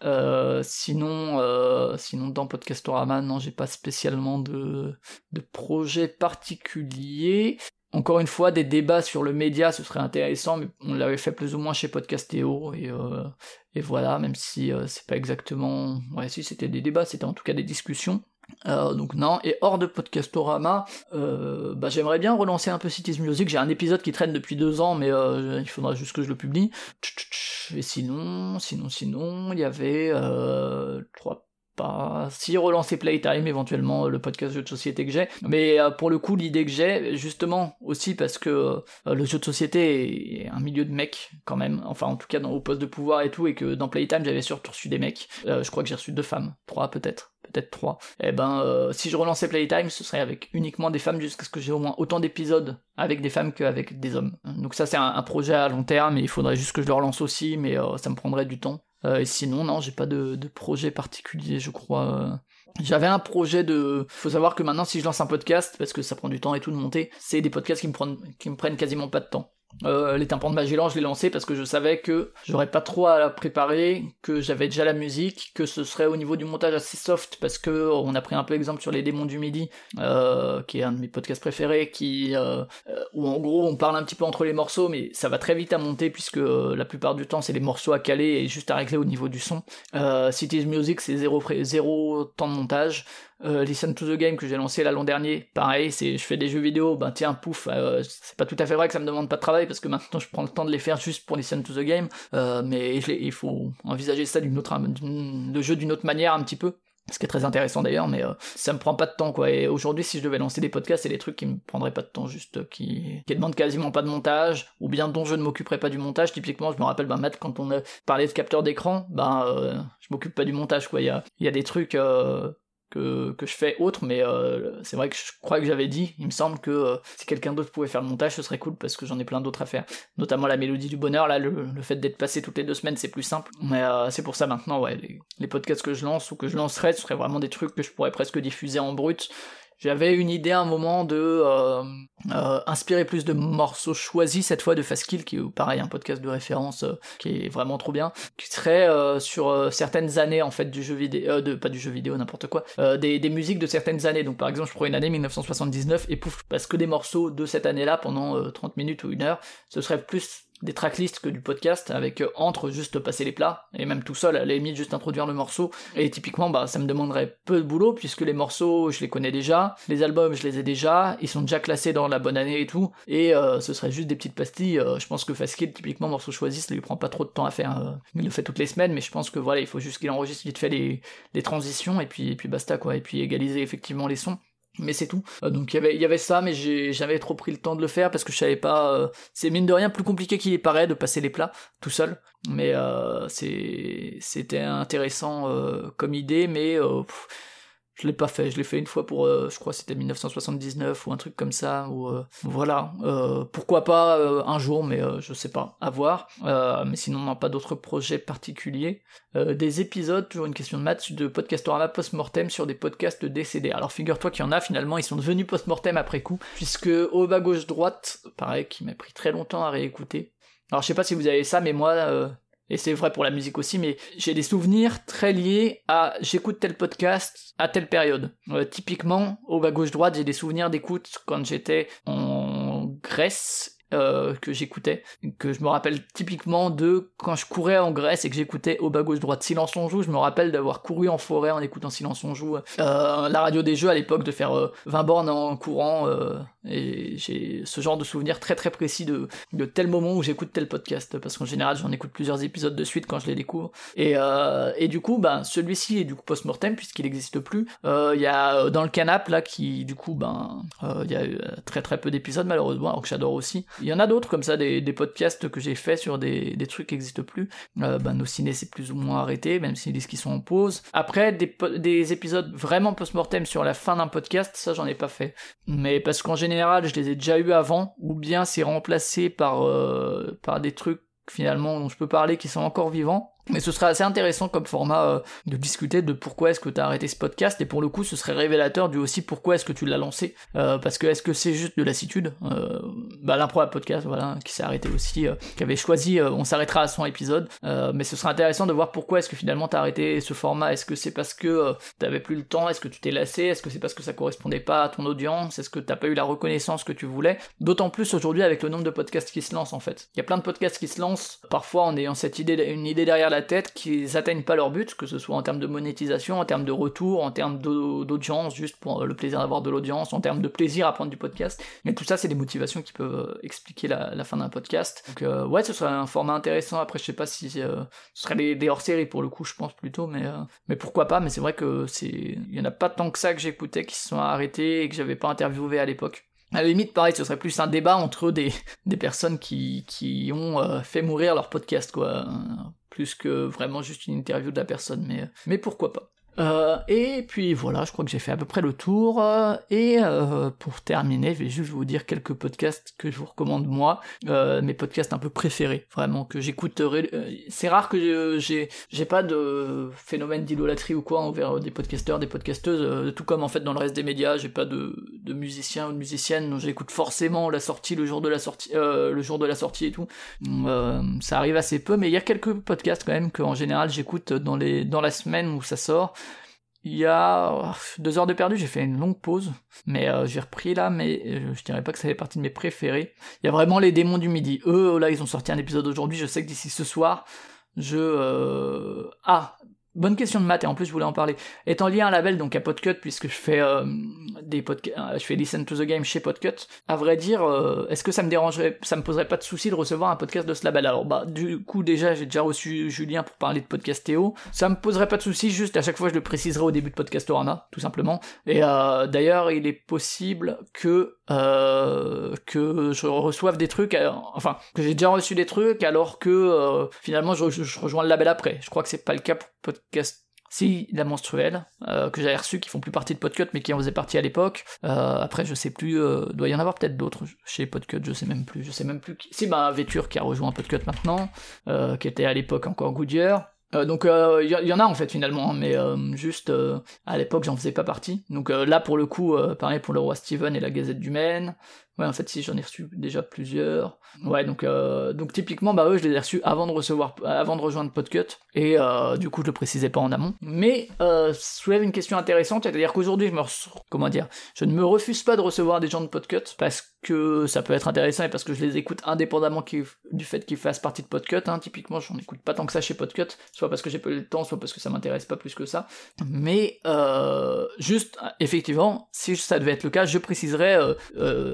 sinon, sinon dans Podcastorama, non, j'ai pas spécialement de, de projet particulier. Encore une fois, des débats sur le média, ce serait intéressant, mais on l'avait fait plus ou moins chez Podcastéo, et, euh, et voilà, même si euh, c'est pas exactement... Ouais, si, c'était des débats, c'était en tout cas des discussions. Euh, donc non, et hors de Podcastorama, bah, j'aimerais bien relancer un peu Cities Music, j'ai un épisode qui traîne depuis deux ans, mais il faudra juste que je le publie. Et sinon, sinon, sinon, il y avait trois si relancer Playtime éventuellement le podcast jeu de société que j'ai. Mais euh, pour le coup l'idée que j'ai justement aussi parce que euh, le jeu de société est un milieu de mecs quand même. Enfin en tout cas dans au poste de pouvoir et tout et que dans Playtime j'avais surtout reçu des mecs. Euh, je crois que j'ai reçu deux femmes. Trois peut-être. Peut-être trois. Et eh ben si je relançais Playtime ce serait avec uniquement des femmes jusqu'à ce que j'ai au moins autant d'épisodes avec des femmes qu'avec des hommes. Donc ça c'est un, un, projet à long terme et il faudrait juste que je le relance aussi mais ça me prendrait du temps euh, et sinon, non, j'ai pas de, projet particulier, je crois. J'avais un projet de. Faut savoir que maintenant, si je lance un podcast, parce que ça prend du temps et tout de monter, c'est des podcasts qui me prennent, qui me prennent quasiment pas de temps. Euh, les tympans de Magellan, je l'ai lancé parce que je savais que j'aurais pas trop à la préparer, que j'avais déjà la musique, que ce serait au niveau du montage assez soft parce que on a pris un peu exemple sur les démons du midi, euh, qui est un de mes podcasts préférés, euh, où en gros on parle un petit peu entre les morceaux, mais ça va très vite à monter puisque la plupart du temps c'est les morceaux à caler et juste à régler au niveau du son. Cities Music c'est zéro, zéro temps de montage. Euh, Listen to the Game que j'ai lancé l'an dernier, pareil, c'est je fais des jeux vidéo, ben tiens, pouf, euh, c'est pas tout à fait vrai que ça me demande pas de travail parce que maintenant je prends le temps de les faire juste pour Listen to the Game, euh, mais il faut envisager ça d'une autre, le jeu d'une autre manière un petit peu. Ce qui est très intéressant d'ailleurs, mais ça me prend pas de temps quoi. Et aujourd'hui, si je devais lancer des podcasts, c'est des trucs qui me prendraient pas de temps, juste qui, qui demandent quasiment pas de montage, ou bien dont je ne m'occuperai pas du montage. Typiquement, je me rappelle, ben Matt, quand on parlé de capteur d'écran, ben je m'occupe pas du montage quoi. Il y a des trucs que, je fais autre, mais euh, c'est vrai que je crois que j'avais dit, il me semble que euh, si quelqu'un d'autre pouvait faire le montage, ce serait cool parce que j'en ai plein d'autres à faire. Notamment la mélodie du bonheur, là, le, fait d'être passé toutes les deux semaines, c'est plus simple. Mais euh, c'est pour ça maintenant, ouais, les, les, podcasts que je lance ou que je lancerai, ce seraient vraiment des trucs que je pourrais presque diffuser en brut j'avais une idée à un moment de euh, euh, inspirer plus de morceaux choisis, cette fois de Fastkill, qui est pareil un podcast de référence euh, qui est vraiment trop bien, qui serait sur certaines années en fait du jeu vidéo, de pas du jeu vidéo n'importe quoi, des, des, musiques de certaines années. Donc par exemple, je prends une année 1979 et pouf, parce que des morceaux de cette année-là pendant 30 minutes ou une heure, ce serait plus des tracklists que du podcast avec euh, entre juste passer les plats et même tout seul à la limite juste introduire le morceau. Et typiquement bah ça me demanderait peu de boulot puisque les morceaux je les connais déjà les albums je les ai déjà ils sont déjà classés dans la bonne année et tout. Et euh, ce serait juste des petites pastilles euh, je pense que Fastkill typiquement morceau choisi ça lui prend pas trop de temps à faire il le fait toutes les semaines mais je pense que voilà il faut juste qu'il enregistre vite fait les, les transitions et puis et puis basta quoi et puis égaliser effectivement les sons mais c'est tout. Euh, donc il y avait, y avait ça, mais j'ai jamais trop pris le temps de le faire parce que je savais pas. Euh, c'est mine de rien plus compliqué qu'il y paraît de passer les plats tout seul. Mais euh, c'était intéressant comme idée, mais je l'ai pas fait, je l'ai fait une fois pour, euh, je crois c'était 1979 ou un truc comme ça, ou euh, voilà. Euh, pourquoi pas un jour, mais je sais pas, à voir. mais sinon, on n'a pas d'autres projets particuliers. des épisodes, toujours une question de maths, de Podcastorama post-mortem sur des podcasts décédés. Alors figure-toi qu'il y en a finalement, ils sont devenus post-mortem après coup, puisque au bas gauche-droite, pareil, qui m'a pris très longtemps à réécouter. Alors je sais pas si vous avez ça, mais moi, et c'est vrai pour la musique aussi, mais j'ai des souvenirs très liés à j'écoute tel podcast à telle période. Euh, typiquement, au bas gauche-droite, j'ai des souvenirs d'écoute quand j'étais en Grèce euh, que j'écoutais, que je me rappelle typiquement de quand je courais en Grèce et que j'écoutais au bas gauche droite Silence on joue, je me rappelle d'avoir couru en forêt en écoutant Silence on joue, euh, la radio des jeux à l'époque de faire 20 bornes en courant et j'ai ce genre de souvenir très très précis de, tel moment où j'écoute tel podcast, parce qu'en général j'en écoute plusieurs épisodes de suite quand je les découvre. Et, euh, et du coup, ben, celui-ci est du coup post-mortem puisqu'il n'existe plus. Euh, il y a euh, dans le canap là qui du coup, ben, il y a eu très très peu d'épisodes malheureusement, alors que j'adore aussi. Il y en a d'autres comme ça, des, podcasts que j'ai fait sur des, des trucs qui n'existent plus. ben, nos ciné c'est plus ou moins arrêté, même s'ils disent qu'ils sont en pause. Après, des, des épisodes vraiment post-mortem sur la fin d'un podcast, ça j'en ai pas fait. Mais parce qu'en général, je les ai déjà eu avant, ou bien c'est remplacé par, euh, par des trucs finalement dont je peux parler qui sont encore vivants. Mais ce serait assez intéressant comme format euh, de discuter de pourquoi est-ce que tu as arrêté ce podcast. Et pour le coup ce serait révélateur du aussi pourquoi est-ce que tu l'as lancé. Euh, parce que est-ce que c'est juste de lassitude? Euh, bah l'improbable podcast voilà qui s'est arrêté aussi euh, qui avait choisi on s'arrêtera à 100 épisodes mais ce serait intéressant de voir pourquoi est-ce que finalement t'as arrêté ce format. Est-ce que c'est parce que t'avais plus le temps? Est-ce que tu t'es lassé? Est-ce que c'est parce que ça correspondait pas à ton audience? Est-ce que t'as pas eu la reconnaissance que tu voulais? D'autant plus aujourd'hui avec le nombre de podcasts qui se lancent en fait. Il y a plein de podcasts qui se lancent parfois en ayant cette idée une idée derrière la tête qui n'atteignent pas leur but, que ce soit en termes de monétisation, en termes de retour, en termes d'audience, juste pour le plaisir d'avoir de l'audience, en termes de plaisir à prendre du podcast. Mais tout ça, c'est des motivations qui peuvent euh, expliquer la, fin d'un podcast. Donc euh, ouais, ce serait un format intéressant. Après, je sais pas si euh, ce serait des, hors-séries pour le coup, je pense plutôt, mais mais pourquoi pas. Mais c'est vrai que c'est, il y en a pas tant que ça que j'écoutais qui se sont arrêtés et que j'avais pas interviewé à l'époque. À la limite, pareil, ce serait plus un débat entre des, des personnes qui, qui ont euh, fait mourir leur podcast, quoi. Plus que vraiment juste une interview de la personne, mais, mais pourquoi pas. Euh, et puis voilà, je crois que j'ai fait à peu près le tour. Euh, et euh, pour terminer, je vais juste vous dire quelques podcasts que je vous recommande moi, mes podcasts un peu préférés, vraiment que j'écouterai. C'est rare que j'ai pas de phénomène d'idolâtrie ou quoi envers des podcasteurs, des podcasteuses, tout comme en fait dans le reste des médias, j'ai pas de, de musicien ou de musicienne dont j'écoute forcément la sortie le jour de la sortie, le jour de la sortie et tout. ça arrive assez peu, mais il y a quelques podcasts quand même que en général j'écoute dans les dans la semaine où ça sort. Il y a deux heures de perdu, j'ai fait une longue pause, mais euh, j'ai repris là, mais euh, je dirais pas que ça fait partie de mes préférés. Il y a vraiment les démons du midi. Eux, là, ils ont sorti un épisode aujourd'hui, je sais que d'ici ce soir, je... Euh... Ah, Bonne question de maths et en plus je voulais en parler. Étant lié à un label donc à Podcut puisque je fais euh, des podcasts, euh, je fais Listen to the Game chez Podcut. À vrai dire, euh, est-ce que ça me dérangerait, ça me poserait pas de souci de recevoir un podcast de ce label? Alors bah du coup déjà j'ai déjà reçu Julien pour parler de Podcastéo. Ça me poserait pas de souci, juste à chaque fois je le préciserai au début de Podcastorama tout simplement. Et d'ailleurs il est possible que que je reçoive des trucs, enfin que j'ai déjà reçu des trucs alors que finalement je, je, rejoins le label après. Je crois que c'est pas le cas pour podcast si la menstruelle euh, que j'avais reçu qui font plus partie de Podcut mais qui en faisaient partie à l'époque. Euh, après je sais plus euh, doit y en avoir peut-être d'autres chez Podcut je sais même plus je sais même plus qui... c'est ma Véture qui a rejoint Podcut maintenant qui était à l'époque encore Goodyear. Donc il y, en a en fait finalement, hein, mais juste à l'époque j'en faisais pas partie. Donc là pour le coup, pareil pour le roi Steven et la Gazette du Maine, Ouais, en fait, si j'en ai reçu déjà plusieurs. Ouais, donc euh, donc typiquement, bah eux, je les ai reçus avant de recevoir, avant de rejoindre Podcut, et euh, du coup, je le précisais pas en amont. Mais euh, soulève une question intéressante, c'est-à-dire qu'aujourd'hui, je me, comment dire, je ne me refuse pas de recevoir des gens de Podcut parce que ça peut être intéressant et parce que je les écoute indépendamment du fait qu'ils fassent partie de Podcut. Hein. Typiquement, j'en écoute pas tant que ça chez Podcut, soit parce que j'ai pas eu le temps, soit parce que ça m'intéresse pas plus que ça. Mais euh, juste, effectivement, si ça devait être le cas, je préciserais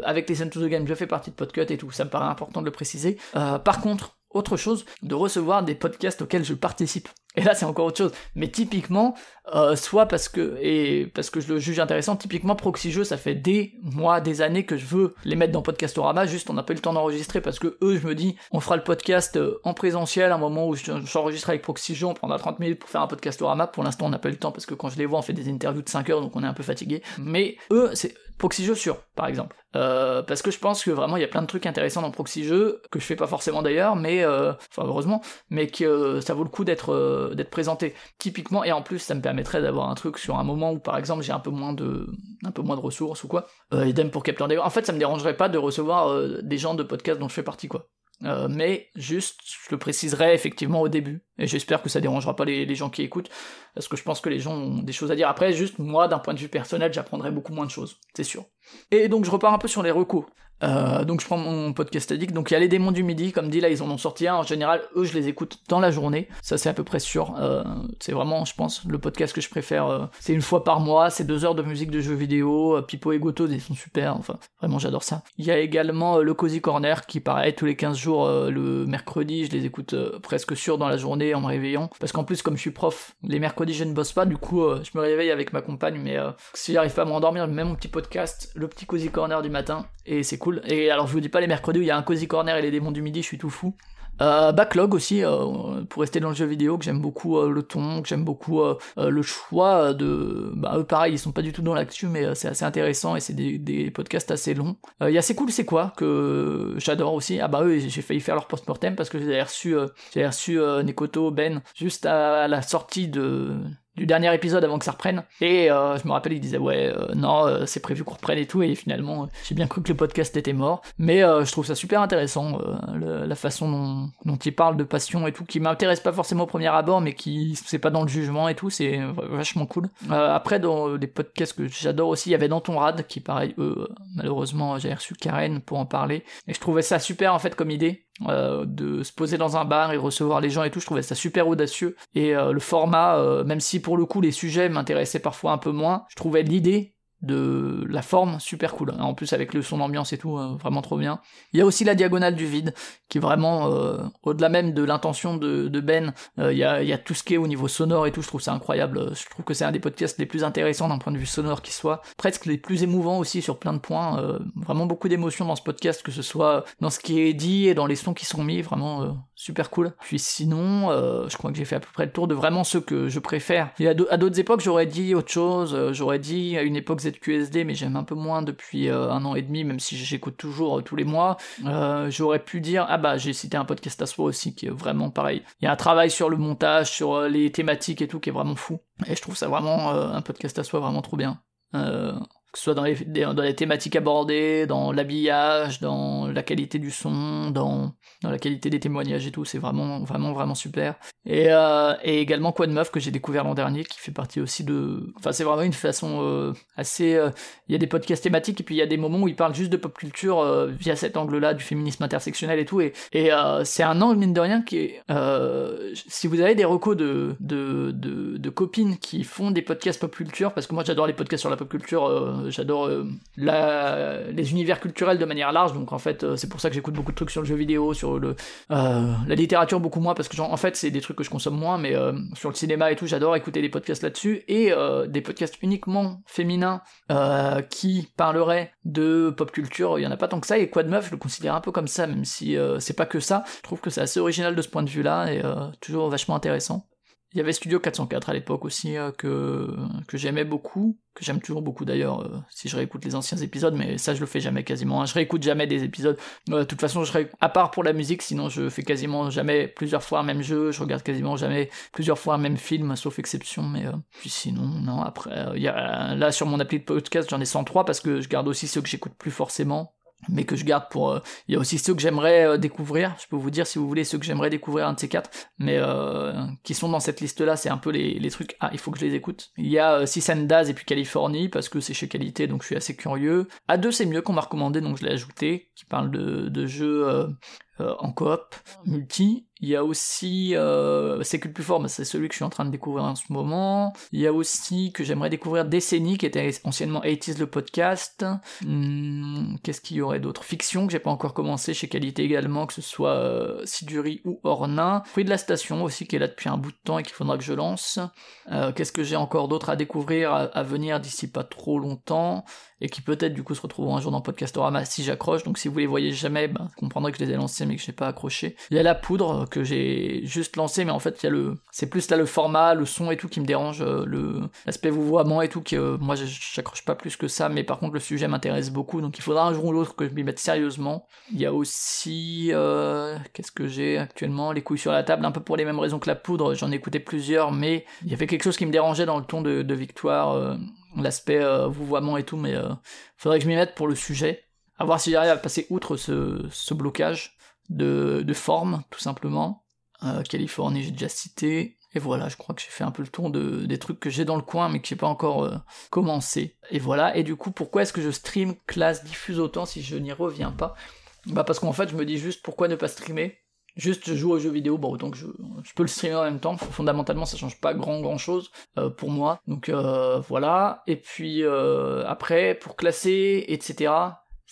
avec Listen to the Game, je fais partie de Podcut et tout, ça me paraît important de le préciser. Euh, par contre, autre chose, de recevoir des podcasts auxquels je participe. Et là, c'est encore autre chose. Mais typiquement, euh, soit parce que et parce que je le juge intéressant, typiquement Proxy Jeux, ça fait des mois, des années que je veux les mettre dans Podcastorama. Juste, on n'a pas eu le temps d'enregistrer parce que eux, je me dis, on fera le podcast euh, en présentiel, un moment où j'enregistre avec Proxy Jeux, on prendra 30 minutes pour faire un Podcastorama. Pour l'instant, on n'a pas eu le temps parce que quand je les vois, on fait des interviews de 5 heures, donc on est un peu fatigué. Mais eux, c'est Proxy Jeux sûr, par exemple. Euh, parce que je pense que vraiment il y a plein de trucs intéressants dans Proxy Jeux que je fais pas forcément d'ailleurs, mais euh, heureusement, mais que euh, ça vaut le coup d'être d'être présenté typiquement et en plus ça me permettrait d'avoir un truc sur un moment où par exemple j'ai un peu moins de ressources ou quoi. idem pour Kepler En fait ça me dérangerait pas de recevoir des gens de podcast dont je fais partie quoi. Euh, mais juste, je le préciserai effectivement au début, et j'espère que ça dérangera pas les, les, gens qui écoutent, parce que je pense que les gens ont des choses à dire. Après, juste moi, d'un point de vue personnel, j'apprendrai beaucoup moins de choses, c'est sûr. Et donc je repars un peu sur les recours. Euh, donc je prends mon podcast addict. Donc il y a les démons du midi, comme dit là ils en ont sorti un. En général, eux je les écoute dans la journée. Ça c'est à peu près sûr. Euh, c'est vraiment, je pense, le podcast que je préfère. Euh, c'est une fois par mois. C'est deux heures de musique de jeux vidéo. Pipo et Goto, ils sont super. Enfin, vraiment j'adore ça. Il y a également le Cozy Corner qui pareil tous les 15 jours le mercredi. Je les écoute presque sûr dans la journée en me réveillant. Parce qu'en plus comme je suis prof, les mercredis je ne bosse pas. Du coup je me réveille avec ma compagne. Mais si j'arrive pas à m'endormir, même mon petit podcast, le petit Cozy Corner du matin. Et c'est cool et alors je vous dis pas les mercredis où il y a un cozy corner et les démons du midi, je suis tout fou. Euh, Backlog aussi, pour rester dans le jeu vidéo, que j'aime beaucoup le ton, que j'aime beaucoup le choix de... Bah eux pareil, ils sont pas du tout dans l'actu, mais c'est assez intéressant et c'est des, des, podcasts assez longs. Il y a C'est cool, c'est quoi, que j'adore aussi. Ah bah eux, j'ai failli faire leur post-mortem parce que j'ai reçu, j'ai reçu Nekoto, Ben, juste à la sortie de du dernier épisode avant que ça reprenne. Et euh, je me rappelle, il disait ouais, euh, non, euh, c'est prévu qu'on reprenne et tout. Et finalement, j'ai bien cru que le podcast était mort. Mais je trouve ça super intéressant, la façon dont, dont, il parle de passion et tout, qui m'intéresse pas forcément au premier abord, mais qui c'est pas dans le jugement et tout, c'est vachement cool. après, dans les podcasts que j'adore aussi, il y avait Dans ton rad, qui pareil, eux, malheureusement, j'ai reçu Karen pour en parler. Et je trouvais ça super en fait comme idée. Euh, de se poser dans un bar et recevoir les gens et tout, je trouvais ça super audacieux. Et euh, le format, euh, même si pour le coup les sujets m'intéressaient parfois un peu moins, je trouvais l'idée de la forme super cool. En plus avec le son d'ambiance et tout, euh, vraiment trop bien. Il y a aussi la diagonale du vide, qui est vraiment euh, au-delà même de l'intention de, Ben. Euh, il, y a, tout ce qui est au niveau sonore et tout. Je trouve ça incroyable. Je trouve que c'est un des podcasts les plus intéressants d'un point de vue sonore qui soit, presque les plus émouvants aussi sur plein de points. vraiment beaucoup d'émotions dans ce podcast, que ce soit dans ce qui est dit et dans les sons qui sont mis. Vraiment super cool. Puis sinon, je crois que j'ai fait à peu près le tour de vraiment ceux que je préfère. Et à d'autres époques, j'aurais dit autre chose. j'aurais dit à une époque QSD, mais j'aime un peu moins depuis euh, un an et demi, même si j'écoute toujours euh, tous les mois. Euh, j'aurais pu dire, ah bah j'ai cité un podcast à soi aussi qui est vraiment pareil. Il y a un travail sur le montage, sur les thématiques et tout qui est vraiment fou. Et je trouve ça vraiment un podcast à soi vraiment trop bien. Que ce soit dans les, dans les thématiques abordées, dans l'habillage, dans la qualité du son, dans dans la qualité des témoignages et tout, c'est vraiment, vraiment, vraiment super. Et, euh, et également Quad Meuf que j'ai découvert l'an dernier, qui fait partie aussi de. Enfin, c'est vraiment une façon euh, assez. Euh, il y a des podcasts thématiques et puis il y a des moments où il parle juste de pop culture via cet angle-là, du féminisme intersectionnel et tout. Et, et c'est un angle, mine de rien, qui est. si vous avez des recos de, de, de, de, copines qui font des podcasts pop culture, parce que moi j'adore les podcasts sur la pop culture, j'adore la, les univers culturels de manière large, donc en fait, c'est pour ça que j'écoute beaucoup de trucs sur le jeu vidéo, sur le, euh, la littérature beaucoup moins parce que en fait c'est des trucs que je consomme moins mais euh, sur le cinéma et tout j'adore écouter des podcasts là-dessus et euh, des podcasts uniquement féminins qui parleraient de pop culture il y en a pas tant que ça et Quad Meuf je le considère un peu comme ça même si c'est pas que ça. Je trouve que c'est assez original de ce point de vue là et toujours vachement intéressant il y avait Studio 404 à l'époque aussi euh, que, que j'aimais beaucoup, que j'aime toujours beaucoup d'ailleurs euh, si je réécoute les anciens épisodes, mais ça je le fais jamais quasiment. Hein. Je réécoute jamais des épisodes. Euh, de toute façon, je à part pour la musique, sinon je fais quasiment jamais plusieurs fois un même jeu, je regarde quasiment jamais plusieurs fois un même film, sauf exception. Mais puis sinon, non. Après, y a, là sur mon appli de podcast, j'en ai 103 parce que je garde aussi ceux que j'écoute plus forcément mais que je garde pour... Euh, il y a aussi ceux que j'aimerais euh, découvrir, je peux vous dire si vous voulez ceux que j'aimerais découvrir, un de ces quatre, mais euh, qui sont dans cette liste-là, c'est un peu les, les, trucs, ah, il faut que je les écoute. Il y a euh, Six and Daz et puis Californie, parce que c'est chez Qualité, donc je suis assez curieux. A2 c'est mieux qu'on m'a recommandé, donc je l'ai ajouté, qui parle de, de jeux euh, en coop, multi. Il y a aussi euh, C'est que plus fort, c'est celui que je suis en train de découvrir en ce moment. Il y a aussi que j'aimerais découvrir Décennie, qui était anciennement 80 le podcast. Hmm, qu'est-ce qu'il y aurait d'autre? Fiction, que j'ai pas encore commencé chez Qualité également, que ce soit euh, Siduri ou Ornin. Fruit de la station aussi, qui est là depuis un bout de temps et qu'il faudra que je lance. Qu'est-ce que j'ai encore d'autre à découvrir à, venir d'ici pas trop longtemps et qui peut-être du coup se retrouveront un jour dans Podcastorama si j'accroche. Donc si vous les voyez jamais, ben, vous comprendrez que je les ai lancés mais que j'ai pas accroché. Il y a la poudre que j'ai juste lancé, mais en fait il y a le, c'est plus là le format, le son et tout qui me dérange, euh, le l'aspect vouvoiement et tout que euh, moi j'accroche pas plus que ça, mais par contre le sujet m'intéresse beaucoup, donc il faudra un jour ou l'autre que je m'y mette sérieusement. Il y a aussi euh, qu'est-ce que j'ai actuellement, les couilles sur la table, un peu pour les mêmes raisons que la poudre. J'en ai écouté plusieurs, mais il y avait quelque chose qui me dérangeait dans le ton de, Victoire l'aspect euh, vouvoiement et tout, mais euh, faudrait que je m'y mette pour le sujet. À voir si j'arrive à passer outre ce, ce blocage de, forme, tout simplement. Euh, Californie, j'ai déjà cité. Et voilà, je crois que j'ai fait un peu le tour de, des trucs que j'ai dans le coin, mais que j'ai pas encore euh, commencé. Et voilà, et du coup, pourquoi est-ce que je stream, classe, diffuse autant si je n'y reviens pas? Bah parce qu'en fait, je me dis juste pourquoi ne pas streamer? Juste je joue aux jeux vidéo, bon que je, je peux le streamer en même temps. Fondamentalement, ça change pas grand grand chose euh, pour moi. Donc voilà. Et puis après, pour classer, etc.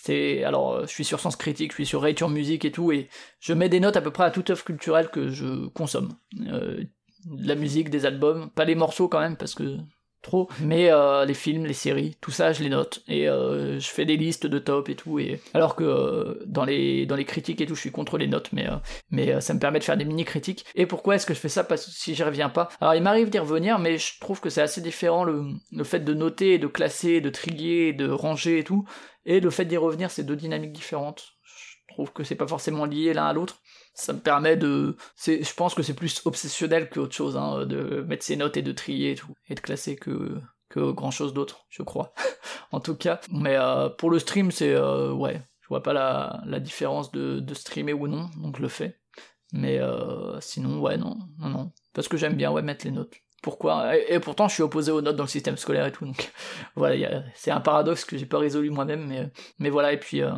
C'est alors, je suis sur Sens Critique, je suis sur Rature Music et tout, et je mets des notes à peu près à toute œuvre culturelle que je consomme. la musique, des albums, pas les morceaux quand même, parce que trop. Mais euh, les films, les séries, tout ça, je les note et euh, je fais des listes de top et tout. Et alors que euh, dans les dans les critiques et tout, je suis contre les notes, mais mais ça me permet de faire des mini critiques. Et pourquoi est-ce que je fais ça? Parce que si j'y reviens pas. Alors il m'arrive d'y revenir, mais je trouve que c'est assez différent le le fait de noter, de classer, de trier, de ranger et tout, et le fait d'y revenir, c'est deux dynamiques différentes. Je trouve que c'est pas forcément lié l'un à l'autre. Ça me permet de je pense que c'est plus obsessionnel qu'autre chose hein, de mettre ses notes et de trier et de classer que que grand chose d'autre je crois. En tout cas. Mais euh, pour le stream c'est euh, ouais. Je vois pas la, la différence de, de streamer ou non donc je le fais. Mais euh, sinon ouais non non non. Parce que j'aime bien ouais mettre les notes pourquoi et, pourtant je suis opposé aux notes dans le système scolaire et tout donc voilà c'est un paradoxe que j'ai pas résolu moi-même mais mais voilà et puis euh,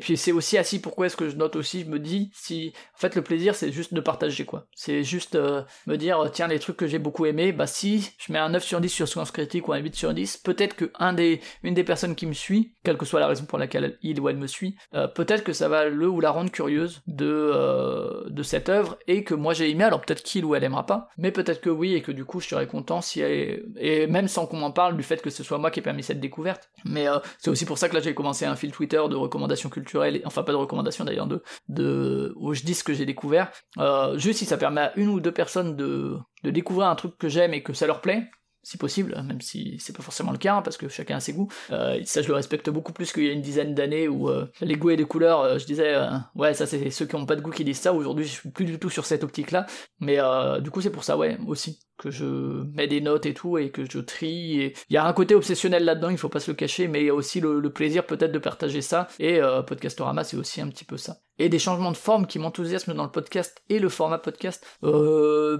puis c'est aussi assis pourquoi est-ce que je note aussi je me dis si en fait le plaisir c'est juste de partager quoi. C'est juste euh, me dire tiens les trucs que j'ai beaucoup aimé bah si je mets un 9 sur 10 sur Science Critique ou un 8 sur 10 peut-être que un des une des personnes qui me suit quelle que soit la raison pour laquelle il ou elle me suit euh, peut-être que ça va le ou la rendre curieuse de de cette œuvre et que moi j'ai aimé alors peut-être qu'il ou elle aimera pas mais peut-être que oui et que du coup je serais content si elle... et même sans qu'on m'en parle du fait que ce soit moi qui ai permis cette découverte. Mais euh, c'est aussi pour ça que là j'ai commencé un fil Twitter de recommandations culturelles, enfin pas de recommandations d'ailleurs, de, où je dis ce que j'ai découvert. Euh, juste si ça permet à une ou deux personnes de découvrir un truc que j'aime et que ça leur plaît, si possible, même si c'est pas forcément le cas, hein, parce que chacun a ses goûts. Euh, ça, je le respecte beaucoup plus qu'il y a une dizaine d'années où euh, les goûts et les couleurs, euh, je disais, ouais, ça c'est ceux qui ont pas de goût qui disent ça. Aujourd'hui, je suis plus du tout sur cette optique-là, mais du coup, c'est pour ça, ouais, aussi que je mets des notes et tout et que je trie. Et il y a un côté obsessionnel là-dedans, il faut pas se le cacher, mais il y a aussi le, plaisir peut-être de partager ça. Et Podcastorama, c'est aussi un petit peu ça. Et des changements de forme qui m'enthousiasment dans le podcast et le format podcast. Euh,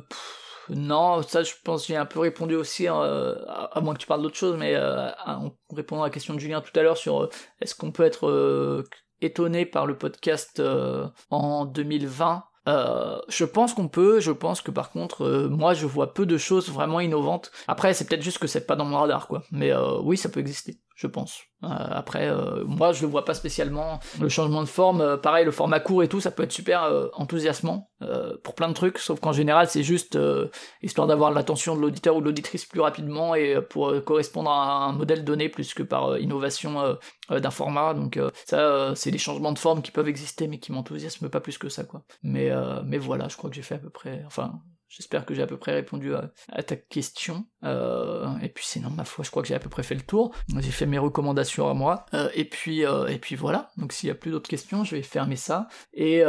non, ça je pense j'ai un peu répondu aussi, hein, euh, à, moins que tu parles d'autre chose, mais euh, en répondant à la question de Julien tout à l'heure sur euh, est-ce qu'on peut être étonné par le podcast en 2020 je pense qu'on peut, je pense que par contre, moi je vois peu de choses vraiment innovantes. Après, c'est peut-être juste que c'est pas dans mon radar, quoi. Mais oui, ça peut exister je pense. Euh, après, euh, moi, je le vois pas spécialement. Le changement de forme, euh, pareil, le format court et tout, ça peut être super enthousiasmant pour plein de trucs, sauf qu'en général, c'est juste histoire d'avoir l'attention de l'auditeur ou de l'auditrice plus rapidement et pour correspondre à un modèle donné plus que par innovation d'un format. Donc ça, c'est des changements de forme qui peuvent exister, mais qui m'enthousiasment pas plus que ça, quoi. Mais mais voilà, je crois que j'ai fait à peu près. Enfin, J'espère que j'ai à peu près répondu à, ta question. Euh, et puis sinon, ma foi, je crois que j'ai à peu près fait le tour. J'ai fait mes recommandations à moi. Euh, et puis euh, et puis voilà. Donc s'il y a plus d'autres questions, je vais fermer ça et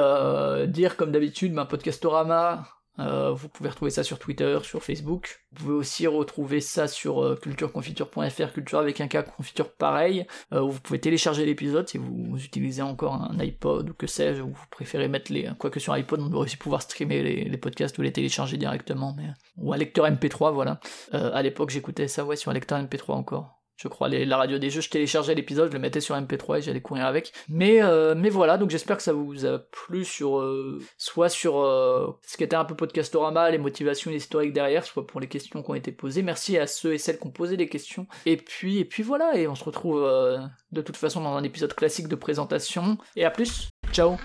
dire comme d'habitude, ma podcastorama euh, vous pouvez retrouver ça sur Twitter, sur Facebook. Vous pouvez aussi retrouver ça sur euh, cultureconfiture.fr, culture avec un cas confiture pareil. Euh, vous pouvez télécharger l'épisode si vous utilisez encore un iPod ou que sais-je, ou vous préférez mettre les. Quoique sur iPod, on devrait aussi pouvoir streamer les, podcasts ou les télécharger directement, mais. Ou un lecteur MP3, voilà. à l'époque, j'écoutais ça, ouais, sur un lecteur MP3 encore je crois, la radio des jeux. Je téléchargeais l'épisode, je le mettais sur MP3 et j'allais courir avec. Mais, euh, mais voilà, donc j'espère que ça vous a plu sur, euh, soit sur euh, ce qui était un peu podcastorama, les motivations historiques derrière, soit pour les questions qui ont été posées. Merci à ceux et celles qui ont posé des questions. Et puis, et puis voilà, et on se retrouve de toute façon dans un épisode classique de présentation. Et à plus, ciao